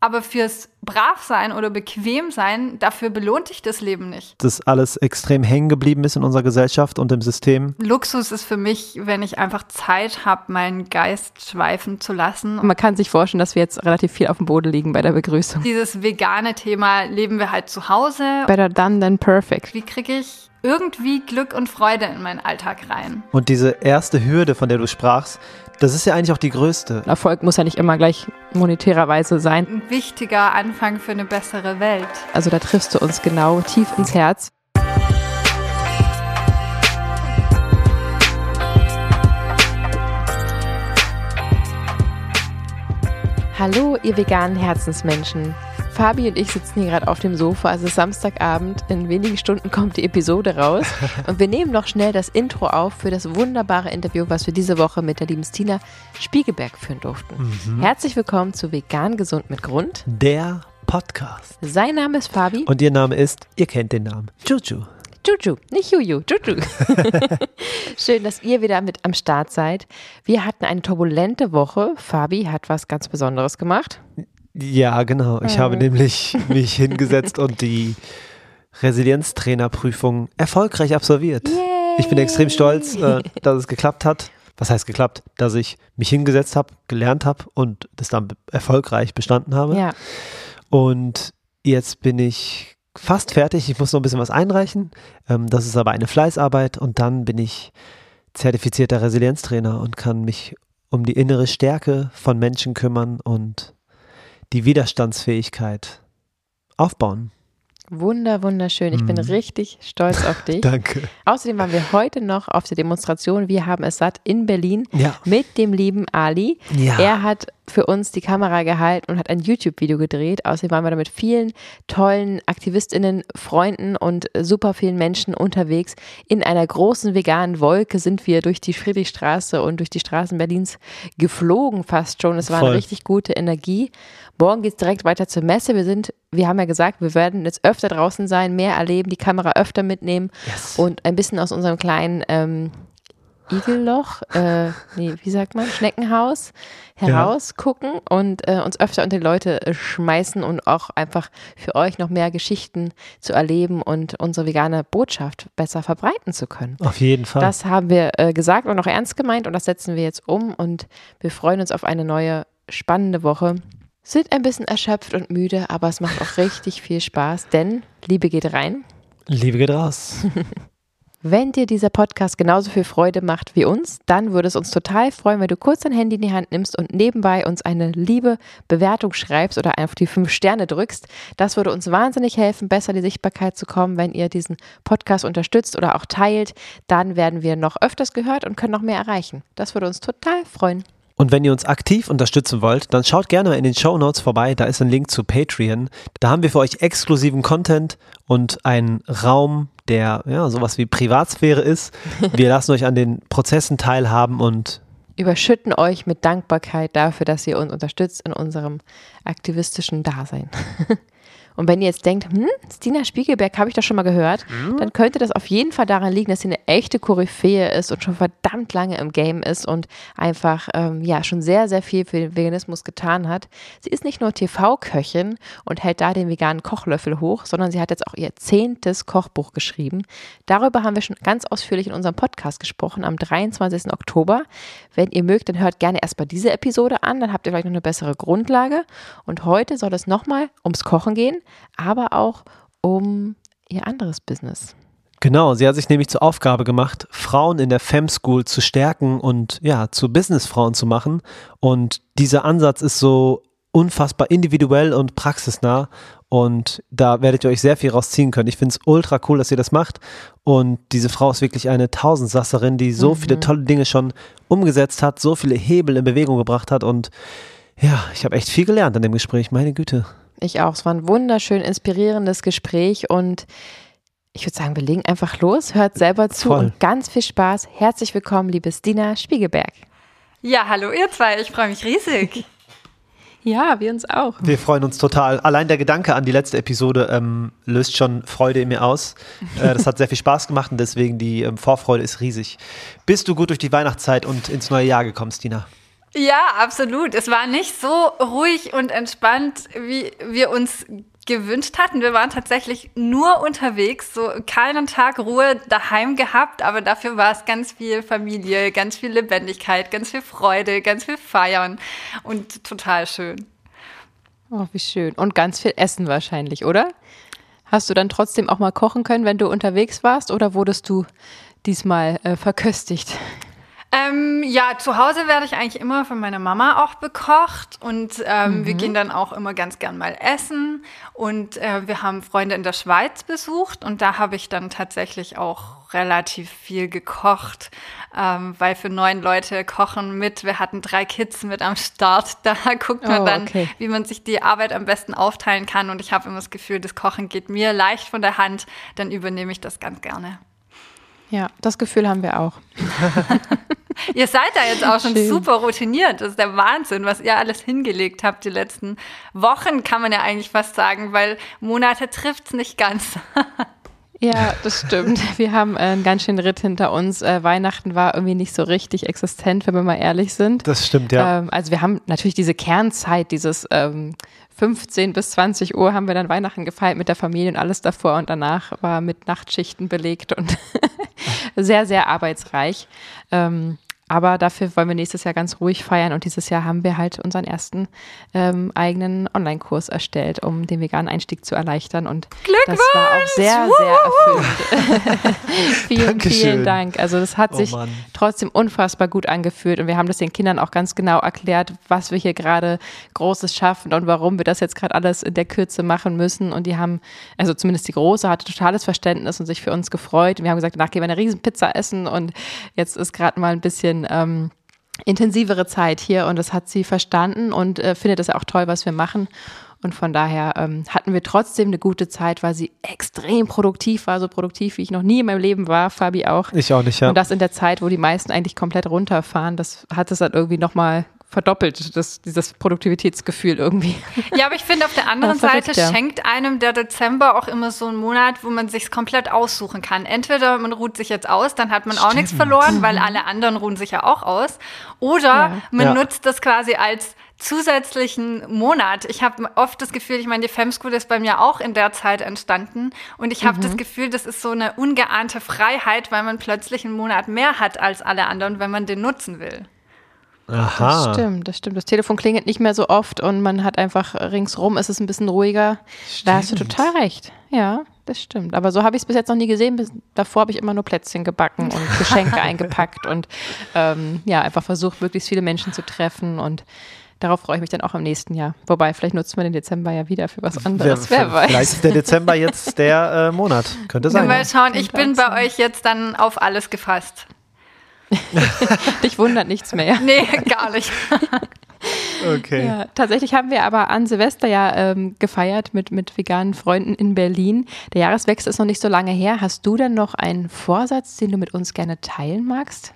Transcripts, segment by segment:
Aber fürs Bravsein oder Bequemsein, dafür belohnt dich das Leben nicht. Das alles extrem hängen geblieben ist in unserer Gesellschaft und im System. Luxus ist für mich, wenn ich einfach Zeit habe, meinen Geist schweifen zu lassen. Man kann sich vorstellen, dass wir jetzt relativ viel auf dem Boden liegen bei der Begrüßung. Dieses vegane Thema leben wir halt zu Hause. Better done than perfect. Wie kriege ich irgendwie Glück und Freude in meinen Alltag rein? Und diese erste Hürde, von der du sprachst, das ist ja eigentlich auch die größte. Erfolg muss ja nicht immer gleich monetärerweise sein. Ein wichtiger Anfang für eine bessere Welt. Also da triffst du uns genau tief ins Herz. Hallo, ihr veganen Herzensmenschen. Fabi und ich sitzen hier gerade auf dem Sofa. Es ist Samstagabend. In wenigen Stunden kommt die Episode raus. Und wir nehmen noch schnell das Intro auf für das wunderbare Interview, was wir diese Woche mit der lieben Stina Spiegelberg führen durften. Mhm. Herzlich willkommen zu Vegan Gesund mit Grund. Der Podcast. Sein Name ist Fabi. Und ihr Name ist, ihr kennt den Namen, Juju. Juju, nicht Juju, Juju. Schön, dass ihr wieder mit am Start seid. Wir hatten eine turbulente Woche. Fabi hat was ganz Besonderes gemacht. Ja, genau. Ich mhm. habe nämlich mich hingesetzt und die Resilienztrainerprüfung erfolgreich absolviert. Yay. Ich bin extrem stolz, äh, dass es geklappt hat. Was heißt geklappt? Dass ich mich hingesetzt habe, gelernt habe und das dann erfolgreich bestanden habe. Ja. Und jetzt bin ich fast fertig. Ich muss noch ein bisschen was einreichen. Ähm, das ist aber eine Fleißarbeit und dann bin ich zertifizierter Resilienztrainer und kann mich um die innere Stärke von Menschen kümmern und die Widerstandsfähigkeit aufbauen. Wunder, wunderschön. Ich bin mhm. richtig stolz auf dich. Danke. Außerdem waren wir heute noch auf der Demonstration Wir haben es satt in Berlin ja. mit dem lieben Ali. Ja. Er hat für uns die Kamera gehalten und hat ein YouTube-Video gedreht. Außerdem waren wir da mit vielen tollen AktivistInnen, Freunden und super vielen Menschen unterwegs. In einer großen veganen Wolke sind wir durch die Friedrichstraße und durch die Straßen Berlins geflogen fast schon. Es war Voll. eine richtig gute Energie. Morgen geht es direkt weiter zur Messe. Wir sind, wir haben ja gesagt, wir werden jetzt öfter draußen sein, mehr erleben, die Kamera öfter mitnehmen yes. und ein bisschen aus unserem kleinen ähm, Igelloch, äh, nee, wie sagt man, Schneckenhaus herausgucken ja. und äh, uns öfter unter die Leute äh, schmeißen und auch einfach für euch noch mehr Geschichten zu erleben und unsere vegane Botschaft besser verbreiten zu können. Auf jeden Fall. Das haben wir äh, gesagt und auch ernst gemeint und das setzen wir jetzt um und wir freuen uns auf eine neue spannende Woche. Sind ein bisschen erschöpft und müde, aber es macht auch richtig viel Spaß, denn Liebe geht rein. Liebe geht raus. Wenn dir dieser Podcast genauso viel Freude macht wie uns, dann würde es uns total freuen, wenn du kurz dein Handy in die Hand nimmst und nebenbei uns eine liebe Bewertung schreibst oder auf die fünf Sterne drückst. Das würde uns wahnsinnig helfen, besser in die Sichtbarkeit zu kommen, wenn ihr diesen Podcast unterstützt oder auch teilt. Dann werden wir noch öfters gehört und können noch mehr erreichen. Das würde uns total freuen. Und wenn ihr uns aktiv unterstützen wollt, dann schaut gerne in den Show Notes vorbei. Da ist ein Link zu Patreon. Da haben wir für euch exklusiven Content und einen Raum, der ja sowas wie Privatsphäre ist. Wir lassen euch an den Prozessen teilhaben und überschütten euch mit Dankbarkeit dafür, dass ihr uns unterstützt in unserem aktivistischen Dasein. Und wenn ihr jetzt denkt, hm, Stina Spiegelberg habe ich doch schon mal gehört, mhm. dann könnte das auf jeden Fall daran liegen, dass sie eine echte Koryphäe ist und schon verdammt lange im Game ist und einfach ähm, ja schon sehr, sehr viel für den Veganismus getan hat. Sie ist nicht nur TV-Köchin und hält da den veganen Kochlöffel hoch, sondern sie hat jetzt auch ihr zehntes Kochbuch geschrieben. Darüber haben wir schon ganz ausführlich in unserem Podcast gesprochen am 23. Oktober. Wenn ihr mögt, dann hört gerne erstmal diese Episode an, dann habt ihr vielleicht noch eine bessere Grundlage. Und heute soll es nochmal ums Kochen gehen aber auch um ihr anderes Business. Genau, sie hat sich nämlich zur Aufgabe gemacht, Frauen in der Fem School zu stärken und ja, zu Businessfrauen zu machen. Und dieser Ansatz ist so unfassbar individuell und praxisnah. Und da werdet ihr euch sehr viel rausziehen können. Ich finde es ultra cool, dass ihr das macht. Und diese Frau ist wirklich eine Tausendsasserin, die so mhm. viele tolle Dinge schon umgesetzt hat, so viele Hebel in Bewegung gebracht hat. Und ja, ich habe echt viel gelernt an dem Gespräch, meine Güte. Ich auch. Es war ein wunderschön inspirierendes Gespräch und ich würde sagen, wir legen einfach los. Hört selber zu Voll. und ganz viel Spaß. Herzlich willkommen, liebe Stina Spiegelberg. Ja, hallo ihr zwei. Ich freue mich riesig. Ja, wir uns auch. Wir freuen uns total. Allein der Gedanke an die letzte Episode ähm, löst schon Freude in mir aus. Äh, das hat sehr viel Spaß gemacht und deswegen die ähm, Vorfreude ist riesig. Bist du gut durch die Weihnachtszeit und ins neue Jahr gekommen, Stina? Ja, absolut. Es war nicht so ruhig und entspannt, wie wir uns gewünscht hatten. Wir waren tatsächlich nur unterwegs, so keinen Tag Ruhe daheim gehabt, aber dafür war es ganz viel Familie, ganz viel Lebendigkeit, ganz viel Freude, ganz viel Feiern und total schön. Oh, wie schön. Und ganz viel Essen wahrscheinlich, oder? Hast du dann trotzdem auch mal kochen können, wenn du unterwegs warst, oder wurdest du diesmal äh, verköstigt? Ähm, ja, zu Hause werde ich eigentlich immer von meiner Mama auch bekocht und ähm, mhm. wir gehen dann auch immer ganz gern mal essen und äh, wir haben Freunde in der Schweiz besucht und da habe ich dann tatsächlich auch relativ viel gekocht, ähm, weil für neun Leute kochen mit, wir hatten drei Kids mit am Start, da guckt man oh, dann, okay. wie man sich die Arbeit am besten aufteilen kann und ich habe immer das Gefühl, das Kochen geht mir leicht von der Hand, dann übernehme ich das ganz gerne. Ja, das Gefühl haben wir auch. ihr seid da jetzt auch schon Schön. super routiniert. Das ist der Wahnsinn, was ihr alles hingelegt habt die letzten Wochen, kann man ja eigentlich fast sagen, weil Monate trifft es nicht ganz. Ja, das stimmt. Wir haben einen ganz schönen Ritt hinter uns. Äh, Weihnachten war irgendwie nicht so richtig existent, wenn wir mal ehrlich sind. Das stimmt, ja. Ähm, also wir haben natürlich diese Kernzeit, dieses ähm, 15 bis 20 Uhr haben wir dann Weihnachten gefeiert mit der Familie und alles davor und danach war mit Nachtschichten belegt und sehr, sehr arbeitsreich. Ähm, aber dafür wollen wir nächstes Jahr ganz ruhig feiern und dieses Jahr haben wir halt unseren ersten ähm, eigenen Online-Kurs erstellt, um den veganen Einstieg zu erleichtern. Und das war auch sehr, sehr erfüllend. vielen, Dankeschön. vielen Dank. Also das hat oh, sich Mann. trotzdem unfassbar gut angefühlt und wir haben das den Kindern auch ganz genau erklärt, was wir hier gerade Großes schaffen und warum wir das jetzt gerade alles in der Kürze machen müssen. Und die haben, also zumindest die Große hatte totales Verständnis und sich für uns gefreut. Und wir haben gesagt, danach gehen wir eine riesen Pizza essen und jetzt ist gerade mal ein bisschen bisschen ähm, intensivere Zeit hier und das hat sie verstanden und äh, findet es auch toll, was wir machen. Und von daher ähm, hatten wir trotzdem eine gute Zeit, weil sie extrem produktiv war, so produktiv, wie ich noch nie in meinem Leben war, Fabi auch. Ich auch nicht, ja. Und das in der Zeit, wo die meisten eigentlich komplett runterfahren, das hat es dann irgendwie nochmal verdoppelt, das, dieses Produktivitätsgefühl irgendwie. Ja, aber ich finde, auf der anderen ja, Seite ja. schenkt einem der Dezember auch immer so einen Monat, wo man sich komplett aussuchen kann. Entweder man ruht sich jetzt aus, dann hat man Stimmt. auch nichts verloren, weil alle anderen ruhen sich ja auch aus. Oder ja. man nutzt das quasi als zusätzlichen Monat. Ich habe oft das Gefühl, ich meine, die Fem School ist bei mir auch in der Zeit entstanden und ich habe mhm. das Gefühl, das ist so eine ungeahnte Freiheit, weil man plötzlich einen Monat mehr hat als alle anderen, wenn man den nutzen will. Aha. Das stimmt, das stimmt. Das Telefon klingelt nicht mehr so oft und man hat einfach ringsrum, ist es ein bisschen ruhiger. Stimmt. Da hast du total recht. Ja, das stimmt. Aber so habe ich es bis jetzt noch nie gesehen. Bis, davor habe ich immer nur Plätzchen gebacken und Geschenke eingepackt und ähm, ja, einfach versucht, möglichst viele Menschen zu treffen und Darauf freue ich mich dann auch im nächsten Jahr. Wobei, vielleicht nutzen wir den Dezember ja wieder für was anderes. Wer, wer weiß. Vielleicht ist der Dezember jetzt der äh, Monat. Könnte sein. Mal schauen, ich bin bei euch jetzt dann auf alles gefasst. Dich wundert nichts mehr. Nee, gar nicht. Okay. Ja, tatsächlich haben wir aber an Silvester ja ähm, gefeiert mit, mit veganen Freunden in Berlin. Der Jahreswechsel ist noch nicht so lange her. Hast du denn noch einen Vorsatz, den du mit uns gerne teilen magst?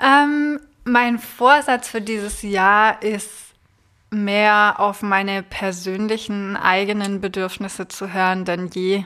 Ähm, mein Vorsatz für dieses Jahr ist mehr auf meine persönlichen eigenen Bedürfnisse zu hören denn je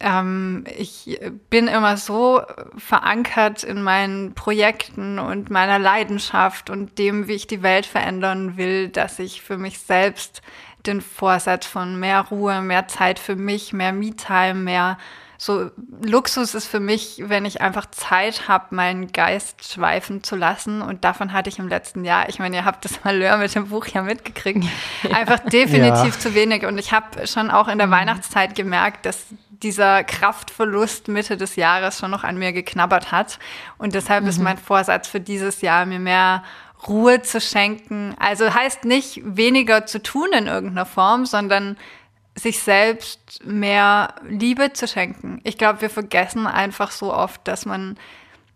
ähm, ich bin immer so verankert in meinen Projekten und meiner Leidenschaft und dem, wie ich die Welt verändern will, dass ich für mich selbst den Vorsatz von mehr Ruhe, mehr Zeit für mich, mehr Me-Time, mehr so Luxus ist für mich, wenn ich einfach Zeit habe, meinen Geist schweifen zu lassen. Und davon hatte ich im letzten Jahr, ich meine, ihr habt das Malheur mit dem Buch ja mitgekriegt, einfach definitiv ja. zu wenig. Und ich habe schon auch in der mhm. Weihnachtszeit gemerkt, dass dieser Kraftverlust Mitte des Jahres schon noch an mir geknabbert hat. Und deshalb mhm. ist mein Vorsatz für dieses Jahr, mir mehr Ruhe zu schenken. Also heißt nicht weniger zu tun in irgendeiner Form, sondern sich selbst mehr Liebe zu schenken. Ich glaube, wir vergessen einfach so oft, dass man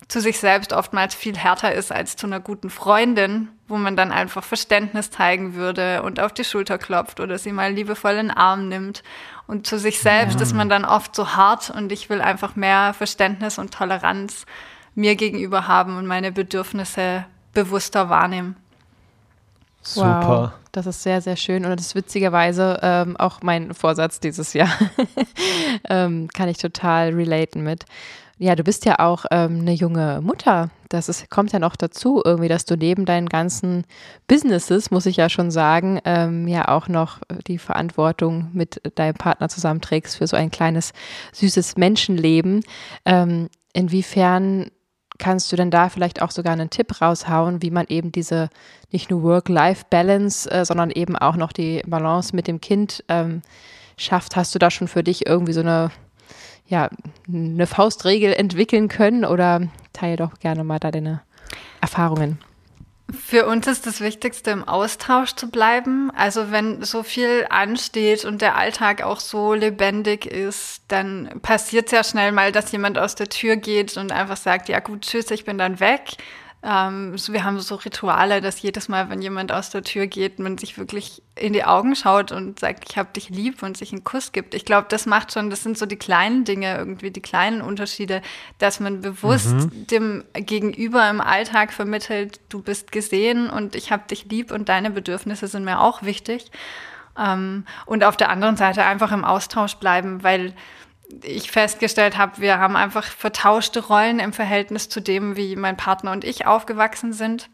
zu sich selbst oftmals viel härter ist als zu einer guten Freundin, wo man dann einfach Verständnis zeigen würde und auf die Schulter klopft oder sie mal liebevoll in den Arm nimmt. Und zu sich selbst ja. ist man dann oft so hart und ich will einfach mehr Verständnis und Toleranz mir gegenüber haben und meine Bedürfnisse bewusster wahrnehmen. Super. Wow, das ist sehr, sehr schön. Und das ist witzigerweise ähm, auch mein Vorsatz dieses Jahr. ähm, kann ich total relaten mit. Ja, du bist ja auch ähm, eine junge Mutter. Das ist, kommt ja noch dazu, irgendwie, dass du neben deinen ganzen Businesses, muss ich ja schon sagen, ähm, ja auch noch die Verantwortung mit deinem Partner zusammenträgst für so ein kleines, süßes Menschenleben. Ähm, inwiefern kannst du denn da vielleicht auch sogar einen Tipp raushauen, wie man eben diese nicht nur Work-Life-Balance, äh, sondern eben auch noch die Balance mit dem Kind ähm, schafft? Hast du da schon für dich irgendwie so eine ja, eine Faustregel entwickeln können oder teile doch gerne mal da deine Erfahrungen. Für uns ist das Wichtigste, im Austausch zu bleiben. Also wenn so viel ansteht und der Alltag auch so lebendig ist, dann passiert es ja schnell mal, dass jemand aus der Tür geht und einfach sagt, ja gut, tschüss, ich bin dann weg. Ähm, so, wir haben so Rituale, dass jedes Mal, wenn jemand aus der Tür geht, man sich wirklich in die Augen schaut und sagt, ich habe dich lieb und sich einen Kuss gibt. Ich glaube, das macht schon, das sind so die kleinen Dinge, irgendwie die kleinen Unterschiede, dass man bewusst mhm. dem Gegenüber im Alltag vermittelt, du bist gesehen und ich habe dich lieb und deine Bedürfnisse sind mir auch wichtig. Ähm, und auf der anderen Seite einfach im Austausch bleiben, weil ich festgestellt habe, wir haben einfach vertauschte Rollen im Verhältnis zu dem, wie mein Partner und ich aufgewachsen sind.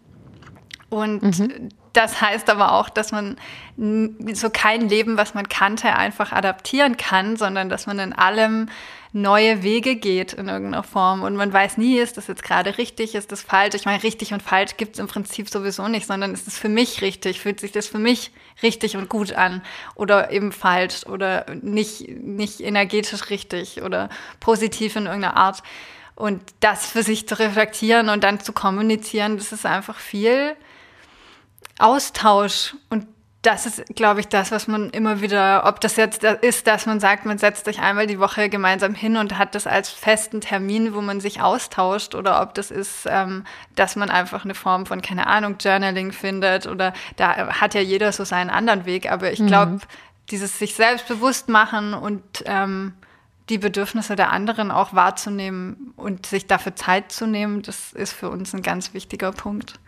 Und mhm. das heißt aber auch, dass man so kein Leben, was man kannte, einfach adaptieren kann, sondern dass man in allem neue Wege geht in irgendeiner Form. Und man weiß nie, ist das jetzt gerade richtig, ist das falsch. Ich meine, richtig und falsch gibt es im Prinzip sowieso nicht, sondern ist es für mich richtig? Fühlt sich das für mich richtig und gut an? Oder eben falsch oder nicht, nicht energetisch richtig oder positiv in irgendeiner Art. Und das für sich zu reflektieren und dann zu kommunizieren, das ist einfach viel Austausch und das ist, glaube ich, das, was man immer wieder, ob das jetzt ist, dass man sagt, man setzt sich einmal die Woche gemeinsam hin und hat das als festen Termin, wo man sich austauscht, oder ob das ist, ähm, dass man einfach eine Form von, keine Ahnung, Journaling findet, oder da hat ja jeder so seinen anderen Weg, aber ich glaube, mhm. dieses sich selbst bewusst machen und ähm, die Bedürfnisse der anderen auch wahrzunehmen und sich dafür Zeit zu nehmen, das ist für uns ein ganz wichtiger Punkt.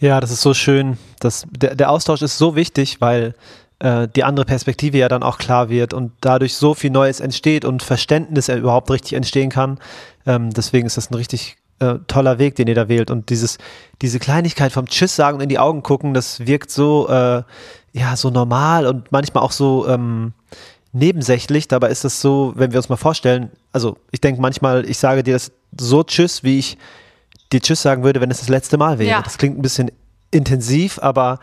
Ja, das ist so schön. Das, der, der Austausch ist so wichtig, weil äh, die andere Perspektive ja dann auch klar wird und dadurch so viel Neues entsteht und Verständnis überhaupt richtig entstehen kann. Ähm, deswegen ist das ein richtig äh, toller Weg, den ihr da wählt. Und dieses, diese Kleinigkeit vom Tschüss sagen und in die Augen gucken, das wirkt so, äh, ja, so normal und manchmal auch so ähm, nebensächlich. Dabei ist das so, wenn wir uns mal vorstellen, also ich denke manchmal, ich sage dir das so Tschüss, wie ich dir Tschüss sagen würde, wenn es das letzte Mal wäre. Ja. Das klingt ein bisschen intensiv, aber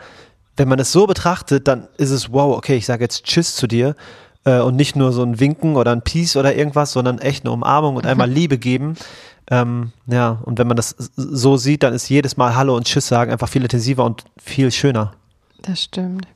wenn man es so betrachtet, dann ist es, wow, okay, ich sage jetzt Tschüss zu dir äh, und nicht nur so ein Winken oder ein Peace oder irgendwas, sondern echt eine Umarmung und mhm. einmal Liebe geben. Ähm, ja, und wenn man das so sieht, dann ist jedes Mal Hallo und Tschüss sagen einfach viel intensiver und viel schöner. Das stimmt.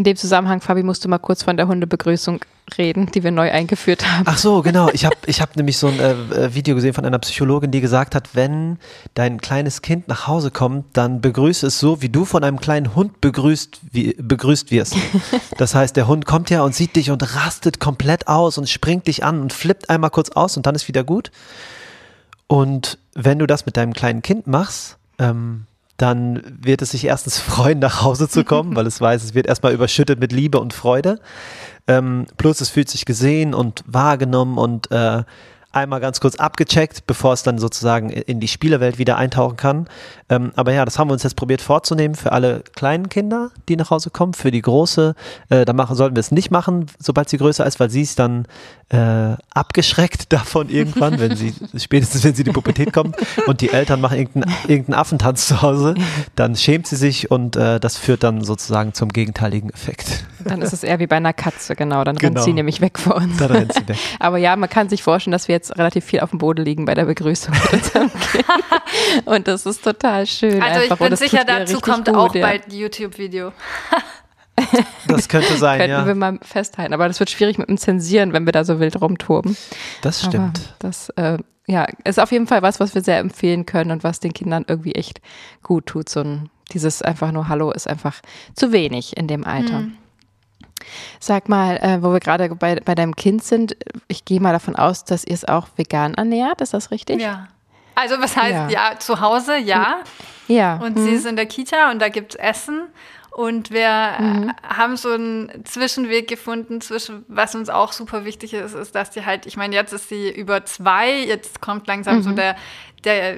In dem Zusammenhang, Fabi, musst du mal kurz von der Hundebegrüßung reden, die wir neu eingeführt haben. Ach so, genau. Ich habe ich hab nämlich so ein äh, äh, Video gesehen von einer Psychologin, die gesagt hat, wenn dein kleines Kind nach Hause kommt, dann begrüße es so, wie du von einem kleinen Hund begrüßt, wie, begrüßt wirst. Das heißt, der Hund kommt ja und sieht dich und rastet komplett aus und springt dich an und flippt einmal kurz aus und dann ist wieder gut. Und wenn du das mit deinem kleinen Kind machst, ähm, dann wird es sich erstens freuen, nach Hause zu kommen, weil es weiß, es wird erstmal überschüttet mit Liebe und Freude. Ähm, plus es fühlt sich gesehen und wahrgenommen und äh, einmal ganz kurz abgecheckt, bevor es dann sozusagen in die Spielerwelt wieder eintauchen kann. Ähm, aber ja, das haben wir uns jetzt probiert vorzunehmen für alle kleinen Kinder, die nach Hause kommen. Für die große, äh, da machen, sollten wir es nicht machen, sobald sie größer ist, weil sie ist dann äh, abgeschreckt davon irgendwann, wenn sie, spätestens wenn sie in die Pubertät kommt und die Eltern machen irgendeinen, irgendeinen Affentanz zu Hause, dann schämt sie sich und äh, das führt dann sozusagen zum gegenteiligen Effekt. Dann ist es eher wie bei einer Katze, genau. Dann genau. rennt sie nämlich weg vor uns. Dann rennt sie weg. Aber ja, man kann sich vorstellen, dass wir jetzt relativ viel auf dem Boden liegen bei der Begrüßung mit unserem Kind. Und das ist total schön. Also einfach. ich bin sicher, dazu kommt gut, auch ja. bald ein YouTube-Video. Das könnte sein, Könnten ja. wir mal festhalten. Aber das wird schwierig mit dem Zensieren, wenn wir da so wild rumtoben. Das stimmt. Aber das äh, ja, ist auf jeden Fall was, was wir sehr empfehlen können und was den Kindern irgendwie echt gut tut. So ein, dieses einfach nur Hallo ist einfach zu wenig in dem Alter. Mhm. Sag mal, äh, wo wir gerade bei, bei deinem Kind sind, ich gehe mal davon aus, dass ihr es auch vegan ernährt, ist das richtig? Ja. Also was heißt ja, ja zu Hause, ja. Ja. Und mhm. sie ist in der Kita und da gibt es Essen Und wir mhm. haben so einen Zwischenweg gefunden, zwischen was uns auch super wichtig ist, ist, dass die halt, ich meine, jetzt ist sie über zwei, jetzt kommt langsam mhm. so der, der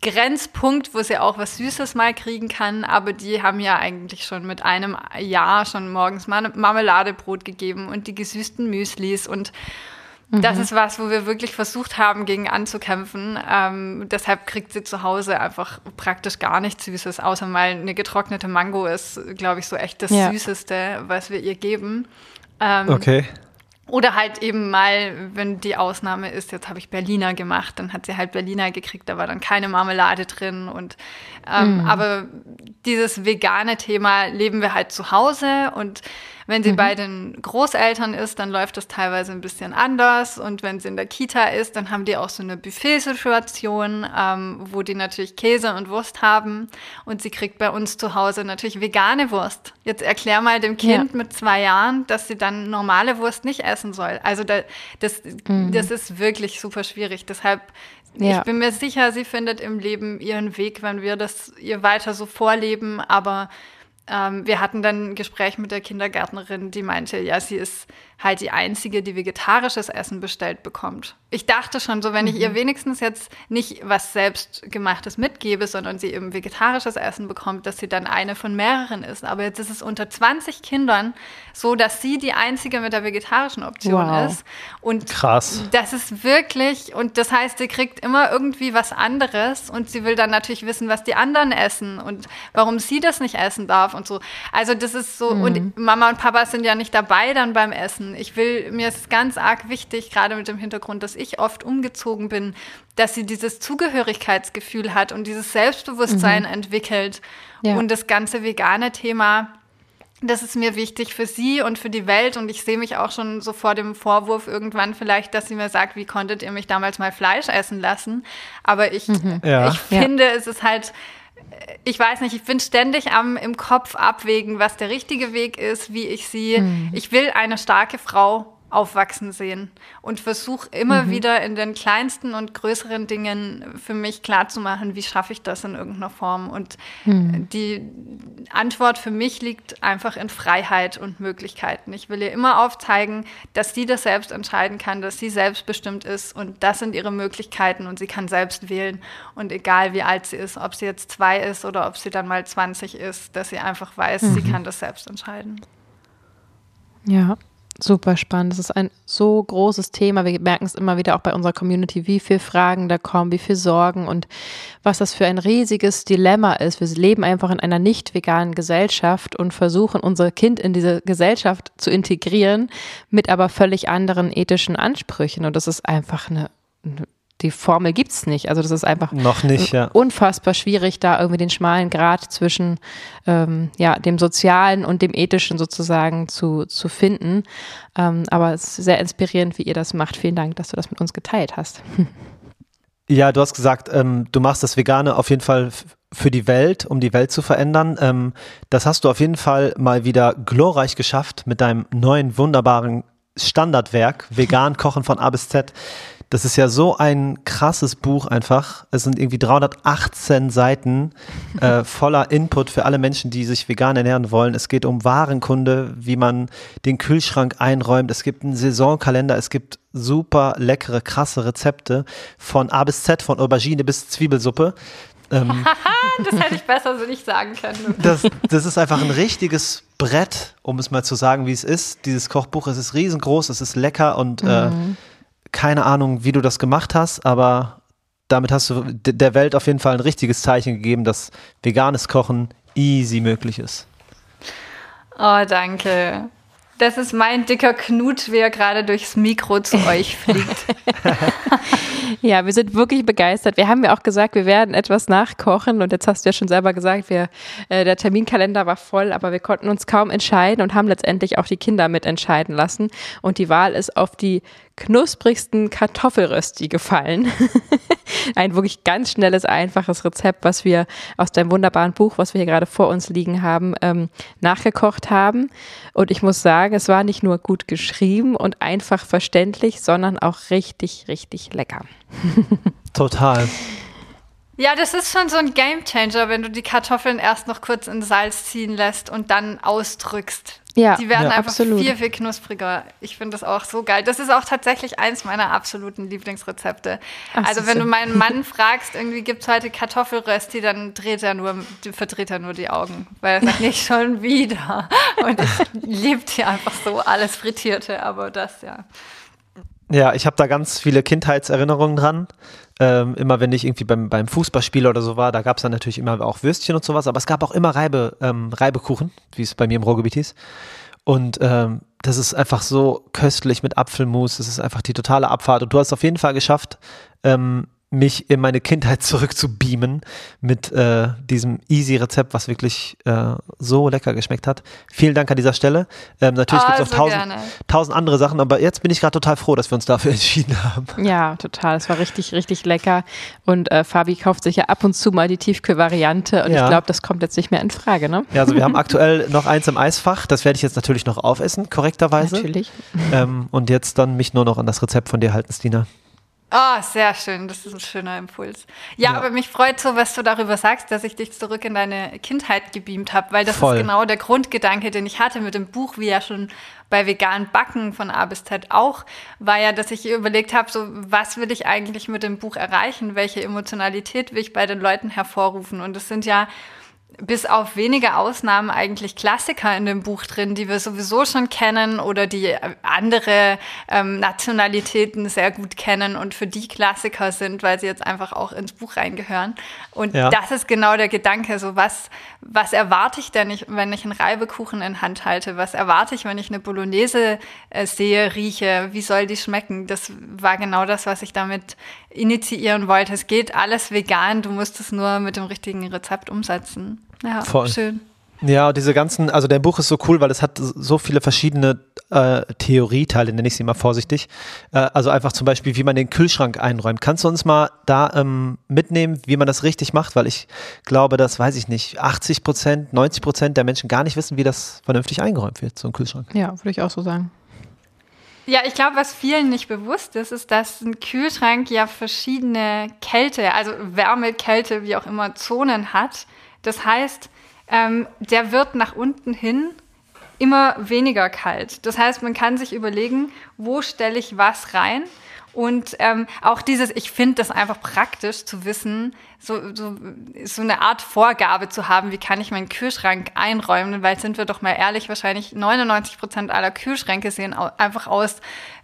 Grenzpunkt, wo sie auch was Süßes mal kriegen kann, aber die haben ja eigentlich schon mit einem Jahr schon morgens Marmeladebrot gegeben und die gesüßten Müslis und das mhm. ist was, wo wir wirklich versucht haben, gegen anzukämpfen. Ähm, deshalb kriegt sie zu Hause einfach praktisch gar nichts Süßes, außer mal eine getrocknete Mango ist, glaube ich, so echt das ja. Süßeste, was wir ihr geben. Ähm, okay. Oder halt eben mal, wenn die Ausnahme ist, jetzt habe ich Berliner gemacht, dann hat sie halt Berliner gekriegt, da war dann keine Marmelade drin. Und ähm, mm. aber dieses vegane Thema leben wir halt zu Hause und wenn sie mhm. bei den Großeltern ist, dann läuft das teilweise ein bisschen anders. Und wenn sie in der Kita ist, dann haben die auch so eine Buffet-Situation, ähm, wo die natürlich Käse und Wurst haben. Und sie kriegt bei uns zu Hause natürlich vegane Wurst. Jetzt erklär mal dem Kind ja. mit zwei Jahren, dass sie dann normale Wurst nicht essen soll. Also da, das, mhm. das ist wirklich super schwierig. Deshalb ja. Ich bin mir sicher, sie findet im Leben ihren Weg, wenn wir das ihr weiter so vorleben. Aber ähm, wir hatten dann ein Gespräch mit der Kindergärtnerin, die meinte, ja, sie ist halt die einzige, die vegetarisches Essen bestellt bekommt. Ich dachte schon so, wenn ich ihr mhm. wenigstens jetzt nicht was selbstgemachtes mitgebe, sondern sie eben vegetarisches Essen bekommt, dass sie dann eine von mehreren ist. Aber jetzt ist es unter 20 Kindern so, dass sie die einzige mit der vegetarischen Option wow. ist. Und krass. Das ist wirklich, und das heißt, sie kriegt immer irgendwie was anderes und sie will dann natürlich wissen, was die anderen essen und warum sie das nicht essen darf und so. Also das ist so, mhm. und Mama und Papa sind ja nicht dabei dann beim Essen. Ich will, mir ist ganz arg wichtig, gerade mit dem Hintergrund, dass ich oft umgezogen bin, dass sie dieses Zugehörigkeitsgefühl hat und dieses Selbstbewusstsein mhm. entwickelt. Ja. Und das ganze vegane Thema, das ist mir wichtig für sie und für die Welt. Und ich sehe mich auch schon so vor dem Vorwurf irgendwann vielleicht, dass sie mir sagt, wie konntet ihr mich damals mal Fleisch essen lassen? Aber ich, mhm. ja. ich finde, ja. es ist halt ich weiß nicht, ich bin ständig am im Kopf abwägen, was der richtige Weg ist, wie ich sie. Mhm. Ich will eine starke Frau aufwachsen sehen und versuche immer mhm. wieder in den kleinsten und größeren Dingen für mich klarzumachen, wie schaffe ich das in irgendeiner Form. Und mhm. die Antwort für mich liegt einfach in Freiheit und Möglichkeiten. Ich will ihr immer aufzeigen, dass sie das selbst entscheiden kann, dass sie selbstbestimmt ist und das sind ihre Möglichkeiten und sie kann selbst wählen. Und egal wie alt sie ist, ob sie jetzt zwei ist oder ob sie dann mal 20 ist, dass sie einfach weiß, mhm. sie kann das selbst entscheiden. Ja, Super spannend. Das ist ein so großes Thema. Wir merken es immer wieder auch bei unserer Community, wie viele Fragen da kommen, wie viele Sorgen und was das für ein riesiges Dilemma ist. Wir leben einfach in einer nicht veganen Gesellschaft und versuchen, unser Kind in diese Gesellschaft zu integrieren, mit aber völlig anderen ethischen Ansprüchen. Und das ist einfach eine, eine die Formel gibt es nicht. Also das ist einfach noch nicht, ja. unfassbar schwierig, da irgendwie den schmalen Grad zwischen ähm, ja, dem Sozialen und dem Ethischen sozusagen zu, zu finden. Ähm, aber es ist sehr inspirierend, wie ihr das macht. Vielen Dank, dass du das mit uns geteilt hast. Ja, du hast gesagt, ähm, du machst das Vegane auf jeden Fall für die Welt, um die Welt zu verändern. Ähm, das hast du auf jeden Fall mal wieder glorreich geschafft mit deinem neuen wunderbaren Standardwerk, Vegan Kochen von A bis Z. Das ist ja so ein krasses Buch einfach. Es sind irgendwie 318 Seiten äh, voller Input für alle Menschen, die sich vegan ernähren wollen. Es geht um Warenkunde, wie man den Kühlschrank einräumt. Es gibt einen Saisonkalender. Es gibt super leckere, krasse Rezepte von A bis Z, von Aubergine bis Zwiebelsuppe. Ähm, das hätte ich besser so nicht sagen können. Das, das ist einfach ein richtiges Brett, um es mal zu sagen, wie es ist. Dieses Kochbuch, es ist riesengroß, es ist lecker und äh, mhm. äh, keine Ahnung, wie du das gemacht hast, aber damit hast du der Welt auf jeden Fall ein richtiges Zeichen gegeben, dass veganes Kochen easy möglich ist. Oh, danke. Das ist mein dicker Knut, wie er gerade durchs Mikro zu euch fliegt. ja, wir sind wirklich begeistert. Wir haben ja auch gesagt, wir werden etwas nachkochen und jetzt hast du ja schon selber gesagt, wir, äh, der Terminkalender war voll, aber wir konnten uns kaum entscheiden und haben letztendlich auch die Kinder mitentscheiden lassen. Und die Wahl ist auf die knusprigsten Kartoffelrösti gefallen. Ein wirklich ganz schnelles, einfaches Rezept, was wir aus deinem wunderbaren Buch, was wir hier gerade vor uns liegen haben, ähm, nachgekocht haben. Und ich muss sagen, es war nicht nur gut geschrieben und einfach verständlich, sondern auch richtig, richtig lecker. Total. Ja, das ist schon so ein Gamechanger, wenn du die Kartoffeln erst noch kurz in Salz ziehen lässt und dann ausdrückst. Ja, die werden ja, einfach absolut. viel, viel knuspriger. Ich finde das auch so geil. Das ist auch tatsächlich eins meiner absoluten Lieblingsrezepte. Ach, also wenn du meinen Mann fragst, irgendwie gibt es heute Kartoffelrösti, dann dreht er nur, verdreht er nur die Augen. Weil er sagt, nicht schon wieder. Und ich liebe hier einfach so alles Frittierte, aber das ja. Ja, ich habe da ganz viele Kindheitserinnerungen dran. Ähm, immer wenn ich irgendwie beim, beim Fußballspiel oder so war, da gab es dann natürlich immer auch Würstchen und sowas, aber es gab auch immer Reibe, ähm, Reibekuchen, wie es bei mir im Ruhrgebiet hieß. Und ähm, das ist einfach so köstlich mit Apfelmus, das ist einfach die totale Abfahrt. Und du hast auf jeden Fall geschafft, ähm, mich in meine Kindheit zurückzubeamen mit äh, diesem Easy-Rezept, was wirklich äh, so lecker geschmeckt hat. Vielen Dank an dieser Stelle. Ähm, natürlich oh, gibt es auch tausend, tausend andere Sachen, aber jetzt bin ich gerade total froh, dass wir uns dafür entschieden haben. Ja, total. Es war richtig, richtig lecker. Und äh, Fabi kauft sich ja ab und zu mal die Tiefkühlvariante und ja. ich glaube, das kommt jetzt nicht mehr in Frage, ne? Ja, also wir haben aktuell noch eins im Eisfach. Das werde ich jetzt natürlich noch aufessen, korrekterweise. Natürlich. Ähm, und jetzt dann mich nur noch an das Rezept von dir halten, Stina. Ah, oh, sehr schön. Das ist ein schöner Impuls. Ja, ja, aber mich freut so, was du darüber sagst, dass ich dich zurück in deine Kindheit gebeamt habe, weil das Voll. ist genau der Grundgedanke, den ich hatte mit dem Buch, wie ja schon bei vegan Backen von A bis Z auch, war ja, dass ich überlegt habe, so was will ich eigentlich mit dem Buch erreichen? Welche Emotionalität will ich bei den Leuten hervorrufen? Und es sind ja bis auf wenige Ausnahmen eigentlich Klassiker in dem Buch drin, die wir sowieso schon kennen oder die andere ähm, Nationalitäten sehr gut kennen und für die Klassiker sind, weil sie jetzt einfach auch ins Buch reingehören. Und ja. das ist genau der Gedanke, so was, was erwarte ich denn, wenn ich einen Reibekuchen in Hand halte? Was erwarte ich, wenn ich eine Bolognese äh, sehe, rieche? Wie soll die schmecken? Das war genau das, was ich damit initiieren wollte. Es geht alles vegan, du musst es nur mit dem richtigen Rezept umsetzen. Ja, Voll. schön. Ja, diese ganzen, also der Buch ist so cool, weil es hat so viele verschiedene äh, Theorieteile, nenne ich sie mal vorsichtig. Äh, also einfach zum Beispiel, wie man den Kühlschrank einräumt. Kannst du uns mal da ähm, mitnehmen, wie man das richtig macht? Weil ich glaube, dass, weiß ich nicht, 80 Prozent, 90 Prozent der Menschen gar nicht wissen, wie das vernünftig eingeräumt wird, so ein Kühlschrank. Ja, würde ich auch so sagen. Ja, ich glaube, was vielen nicht bewusst ist, ist, dass ein Kühlschrank ja verschiedene Kälte, also Wärme, Kälte, wie auch immer, Zonen hat. Das heißt, ähm, der wird nach unten hin immer weniger kalt. Das heißt, man kann sich überlegen, wo stelle ich was rein und ähm, auch dieses, ich finde das einfach praktisch zu wissen, so, so, so eine Art Vorgabe zu haben, wie kann ich meinen Kühlschrank einräumen, weil sind wir doch mal ehrlich, wahrscheinlich 99 Prozent aller Kühlschränke sehen einfach aus,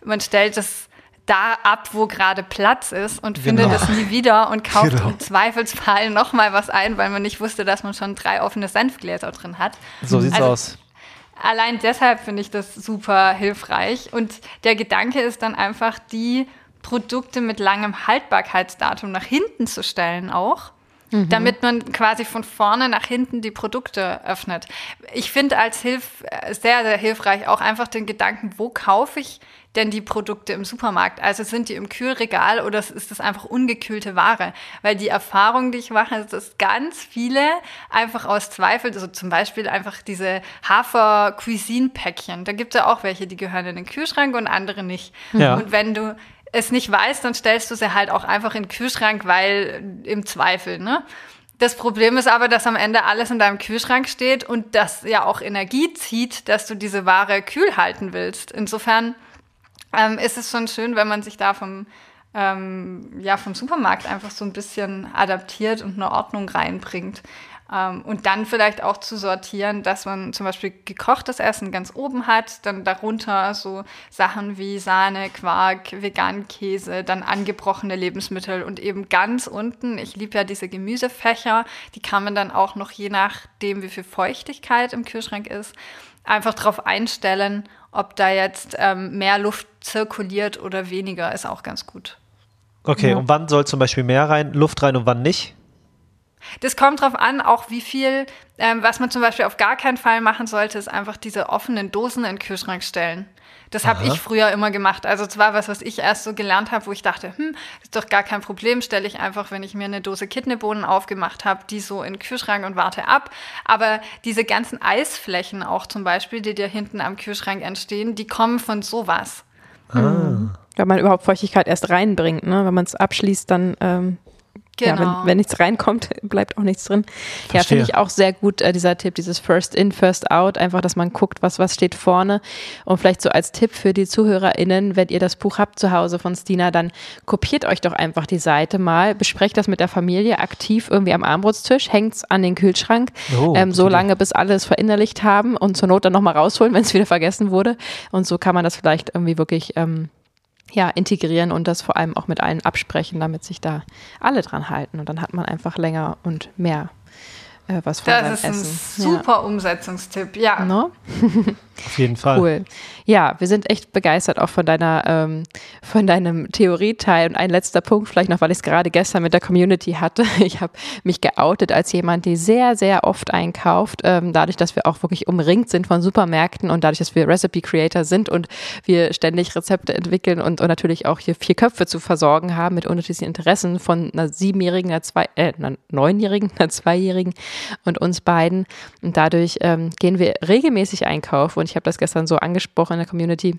man stellt das da ab, wo gerade Platz ist und genau. findet es nie wieder und kauft genau. im Zweifelsfall nochmal was ein, weil man nicht wusste, dass man schon drei offene Senfgläser drin hat. So sieht's also, aus. Allein deshalb finde ich das super hilfreich. Und der Gedanke ist dann einfach, die Produkte mit langem Haltbarkeitsdatum nach hinten zu stellen auch. Mhm. damit man quasi von vorne nach hinten die Produkte öffnet. Ich finde als Hilf sehr, sehr hilfreich auch einfach den Gedanken, wo kaufe ich denn die Produkte im Supermarkt? Also sind die im Kühlregal oder ist das einfach ungekühlte Ware? Weil die Erfahrung, die ich mache, ist, dass ganz viele einfach aus Zweifel, also zum Beispiel einfach diese Hafer-Cuisine-Päckchen, da gibt es ja auch welche, die gehören in den Kühlschrank und andere nicht. Ja. Und wenn du es nicht weißt, dann stellst du sie halt auch einfach in den Kühlschrank, weil im Zweifel, ne? Das Problem ist aber, dass am Ende alles in deinem Kühlschrank steht und das ja auch Energie zieht, dass du diese Ware kühl halten willst. Insofern ähm, ist es schon schön, wenn man sich da vom, ähm, ja, vom Supermarkt einfach so ein bisschen adaptiert und eine Ordnung reinbringt. Ähm, und dann vielleicht auch zu sortieren, dass man zum Beispiel gekochtes Essen ganz oben hat, dann darunter so Sachen wie Sahne, Quark, veganen Käse, dann angebrochene Lebensmittel und eben ganz unten, ich liebe ja diese Gemüsefächer, die kann man dann auch noch je nachdem, wie viel Feuchtigkeit im Kühlschrank ist, einfach darauf einstellen, ob da jetzt ähm, mehr Luft zirkuliert oder weniger, ist auch ganz gut. Okay, ja. und wann soll zum Beispiel mehr rein, Luft rein und wann nicht? Das kommt darauf an, auch wie viel, ähm, was man zum Beispiel auf gar keinen Fall machen sollte, ist einfach diese offenen Dosen in den Kühlschrank stellen. Das habe ich früher immer gemacht. Also zwar was, was ich erst so gelernt habe, wo ich dachte, hm, ist doch gar kein Problem, stelle ich einfach, wenn ich mir eine Dose Kidneybohnen aufgemacht habe, die so in den Kühlschrank und warte ab. Aber diese ganzen Eisflächen auch zum Beispiel, die dir hinten am Kühlschrank entstehen, die kommen von sowas. Ah. Wenn man überhaupt Feuchtigkeit erst reinbringt, ne? Wenn man es abschließt, dann ähm, Genau. Ja, wenn, wenn, nichts reinkommt, bleibt auch nichts drin. Verstehe. Ja, finde ich auch sehr gut, äh, dieser Tipp, dieses First in, First out, einfach, dass man guckt, was, was steht vorne. Und vielleicht so als Tipp für die ZuhörerInnen, wenn ihr das Buch habt zu Hause von Stina, dann kopiert euch doch einfach die Seite mal, besprecht das mit der Familie aktiv irgendwie am Armbrutstisch, hängt es an den Kühlschrank, oh, ähm, so lange, bis alle es verinnerlicht haben und zur Not dann nochmal rausholen, wenn es wieder vergessen wurde. Und so kann man das vielleicht irgendwie wirklich ähm, ja, integrieren und das vor allem auch mit allen absprechen, damit sich da alle dran halten. Und dann hat man einfach länger und mehr äh, was von Das ist Essen. ein super ja. Umsetzungstipp, ja. No? Auf jeden Fall. Cool. Ja, wir sind echt begeistert auch von deiner, ähm, von deinem Theorieteil. Und ein letzter Punkt, vielleicht noch, weil ich es gerade gestern mit der Community hatte. Ich habe mich geoutet als jemand, die sehr, sehr oft einkauft. Ähm, dadurch, dass wir auch wirklich umringt sind von Supermärkten und dadurch, dass wir Recipe Creator sind und wir ständig Rezepte entwickeln und, und natürlich auch hier vier Köpfe zu versorgen haben mit unterschiedlichen Interessen von einer siebenjährigen, einer zwei, äh, einer neunjährigen, einer zweijährigen und uns beiden. Und dadurch ähm, gehen wir regelmäßig einkaufen und ich habe das gestern so angesprochen in der Community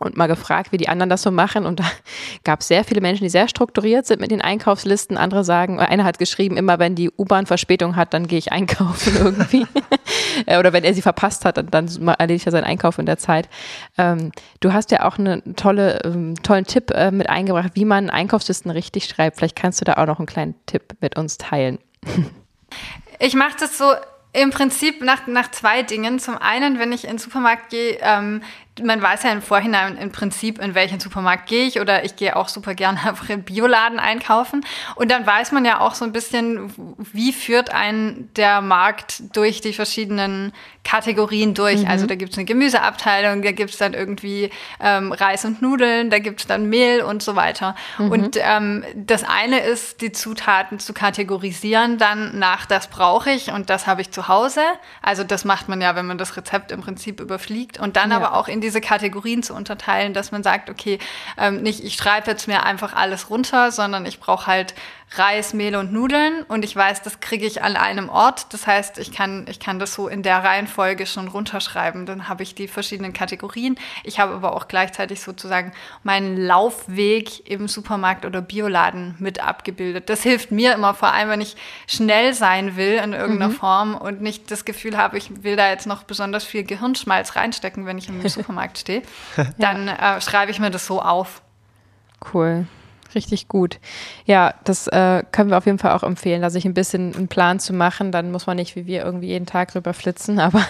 und mal gefragt, wie die anderen das so machen. Und da gab es sehr viele Menschen, die sehr strukturiert sind mit den Einkaufslisten. Andere sagen, einer hat geschrieben, immer wenn die U-Bahn Verspätung hat, dann gehe ich einkaufen irgendwie. Äh, oder wenn er sie verpasst hat, dann, dann erledigt er seinen Einkauf in der Zeit. Ähm, du hast ja auch einen tolle, ähm, tollen Tipp äh, mit eingebracht, wie man Einkaufslisten richtig schreibt. Vielleicht kannst du da auch noch einen kleinen Tipp mit uns teilen. Ich mache das so im Prinzip nach, nach zwei Dingen. Zum einen, wenn ich in den Supermarkt gehe, ähm, man weiß ja im Vorhinein im Prinzip, in welchen Supermarkt gehe ich oder ich gehe auch super gerne einfach in Bioladen einkaufen. Und dann weiß man ja auch so ein bisschen, wie führt ein der Markt durch die verschiedenen Kategorien durch. Mhm. Also da gibt es eine Gemüseabteilung, da gibt es dann irgendwie ähm, Reis und Nudeln, da gibt es dann Mehl und so weiter. Mhm. Und ähm, das eine ist, die Zutaten zu kategorisieren, dann nach das brauche ich und das habe ich zu Hause. Also das macht man ja, wenn man das Rezept im Prinzip überfliegt. Und dann ja. aber auch in die diese Kategorien zu unterteilen, dass man sagt, okay, ähm, nicht ich schreibe jetzt mir einfach alles runter, sondern ich brauche halt Reis, Mehl und Nudeln und ich weiß, das kriege ich an einem Ort. Das heißt, ich kann, ich kann das so in der Reihenfolge schon runterschreiben. Dann habe ich die verschiedenen Kategorien. Ich habe aber auch gleichzeitig sozusagen meinen Laufweg im Supermarkt oder Bioladen mit abgebildet. Das hilft mir immer, vor allem wenn ich schnell sein will in irgendeiner mhm. Form und nicht das Gefühl habe, ich will da jetzt noch besonders viel Gehirnschmalz reinstecken, wenn ich im Supermarkt stehe. Dann äh, schreibe ich mir das so auf. Cool. Richtig gut. Ja, das äh, können wir auf jeden Fall auch empfehlen, da sich ein bisschen einen Plan zu machen. Dann muss man nicht wie wir irgendwie jeden Tag rüberflitzen, aber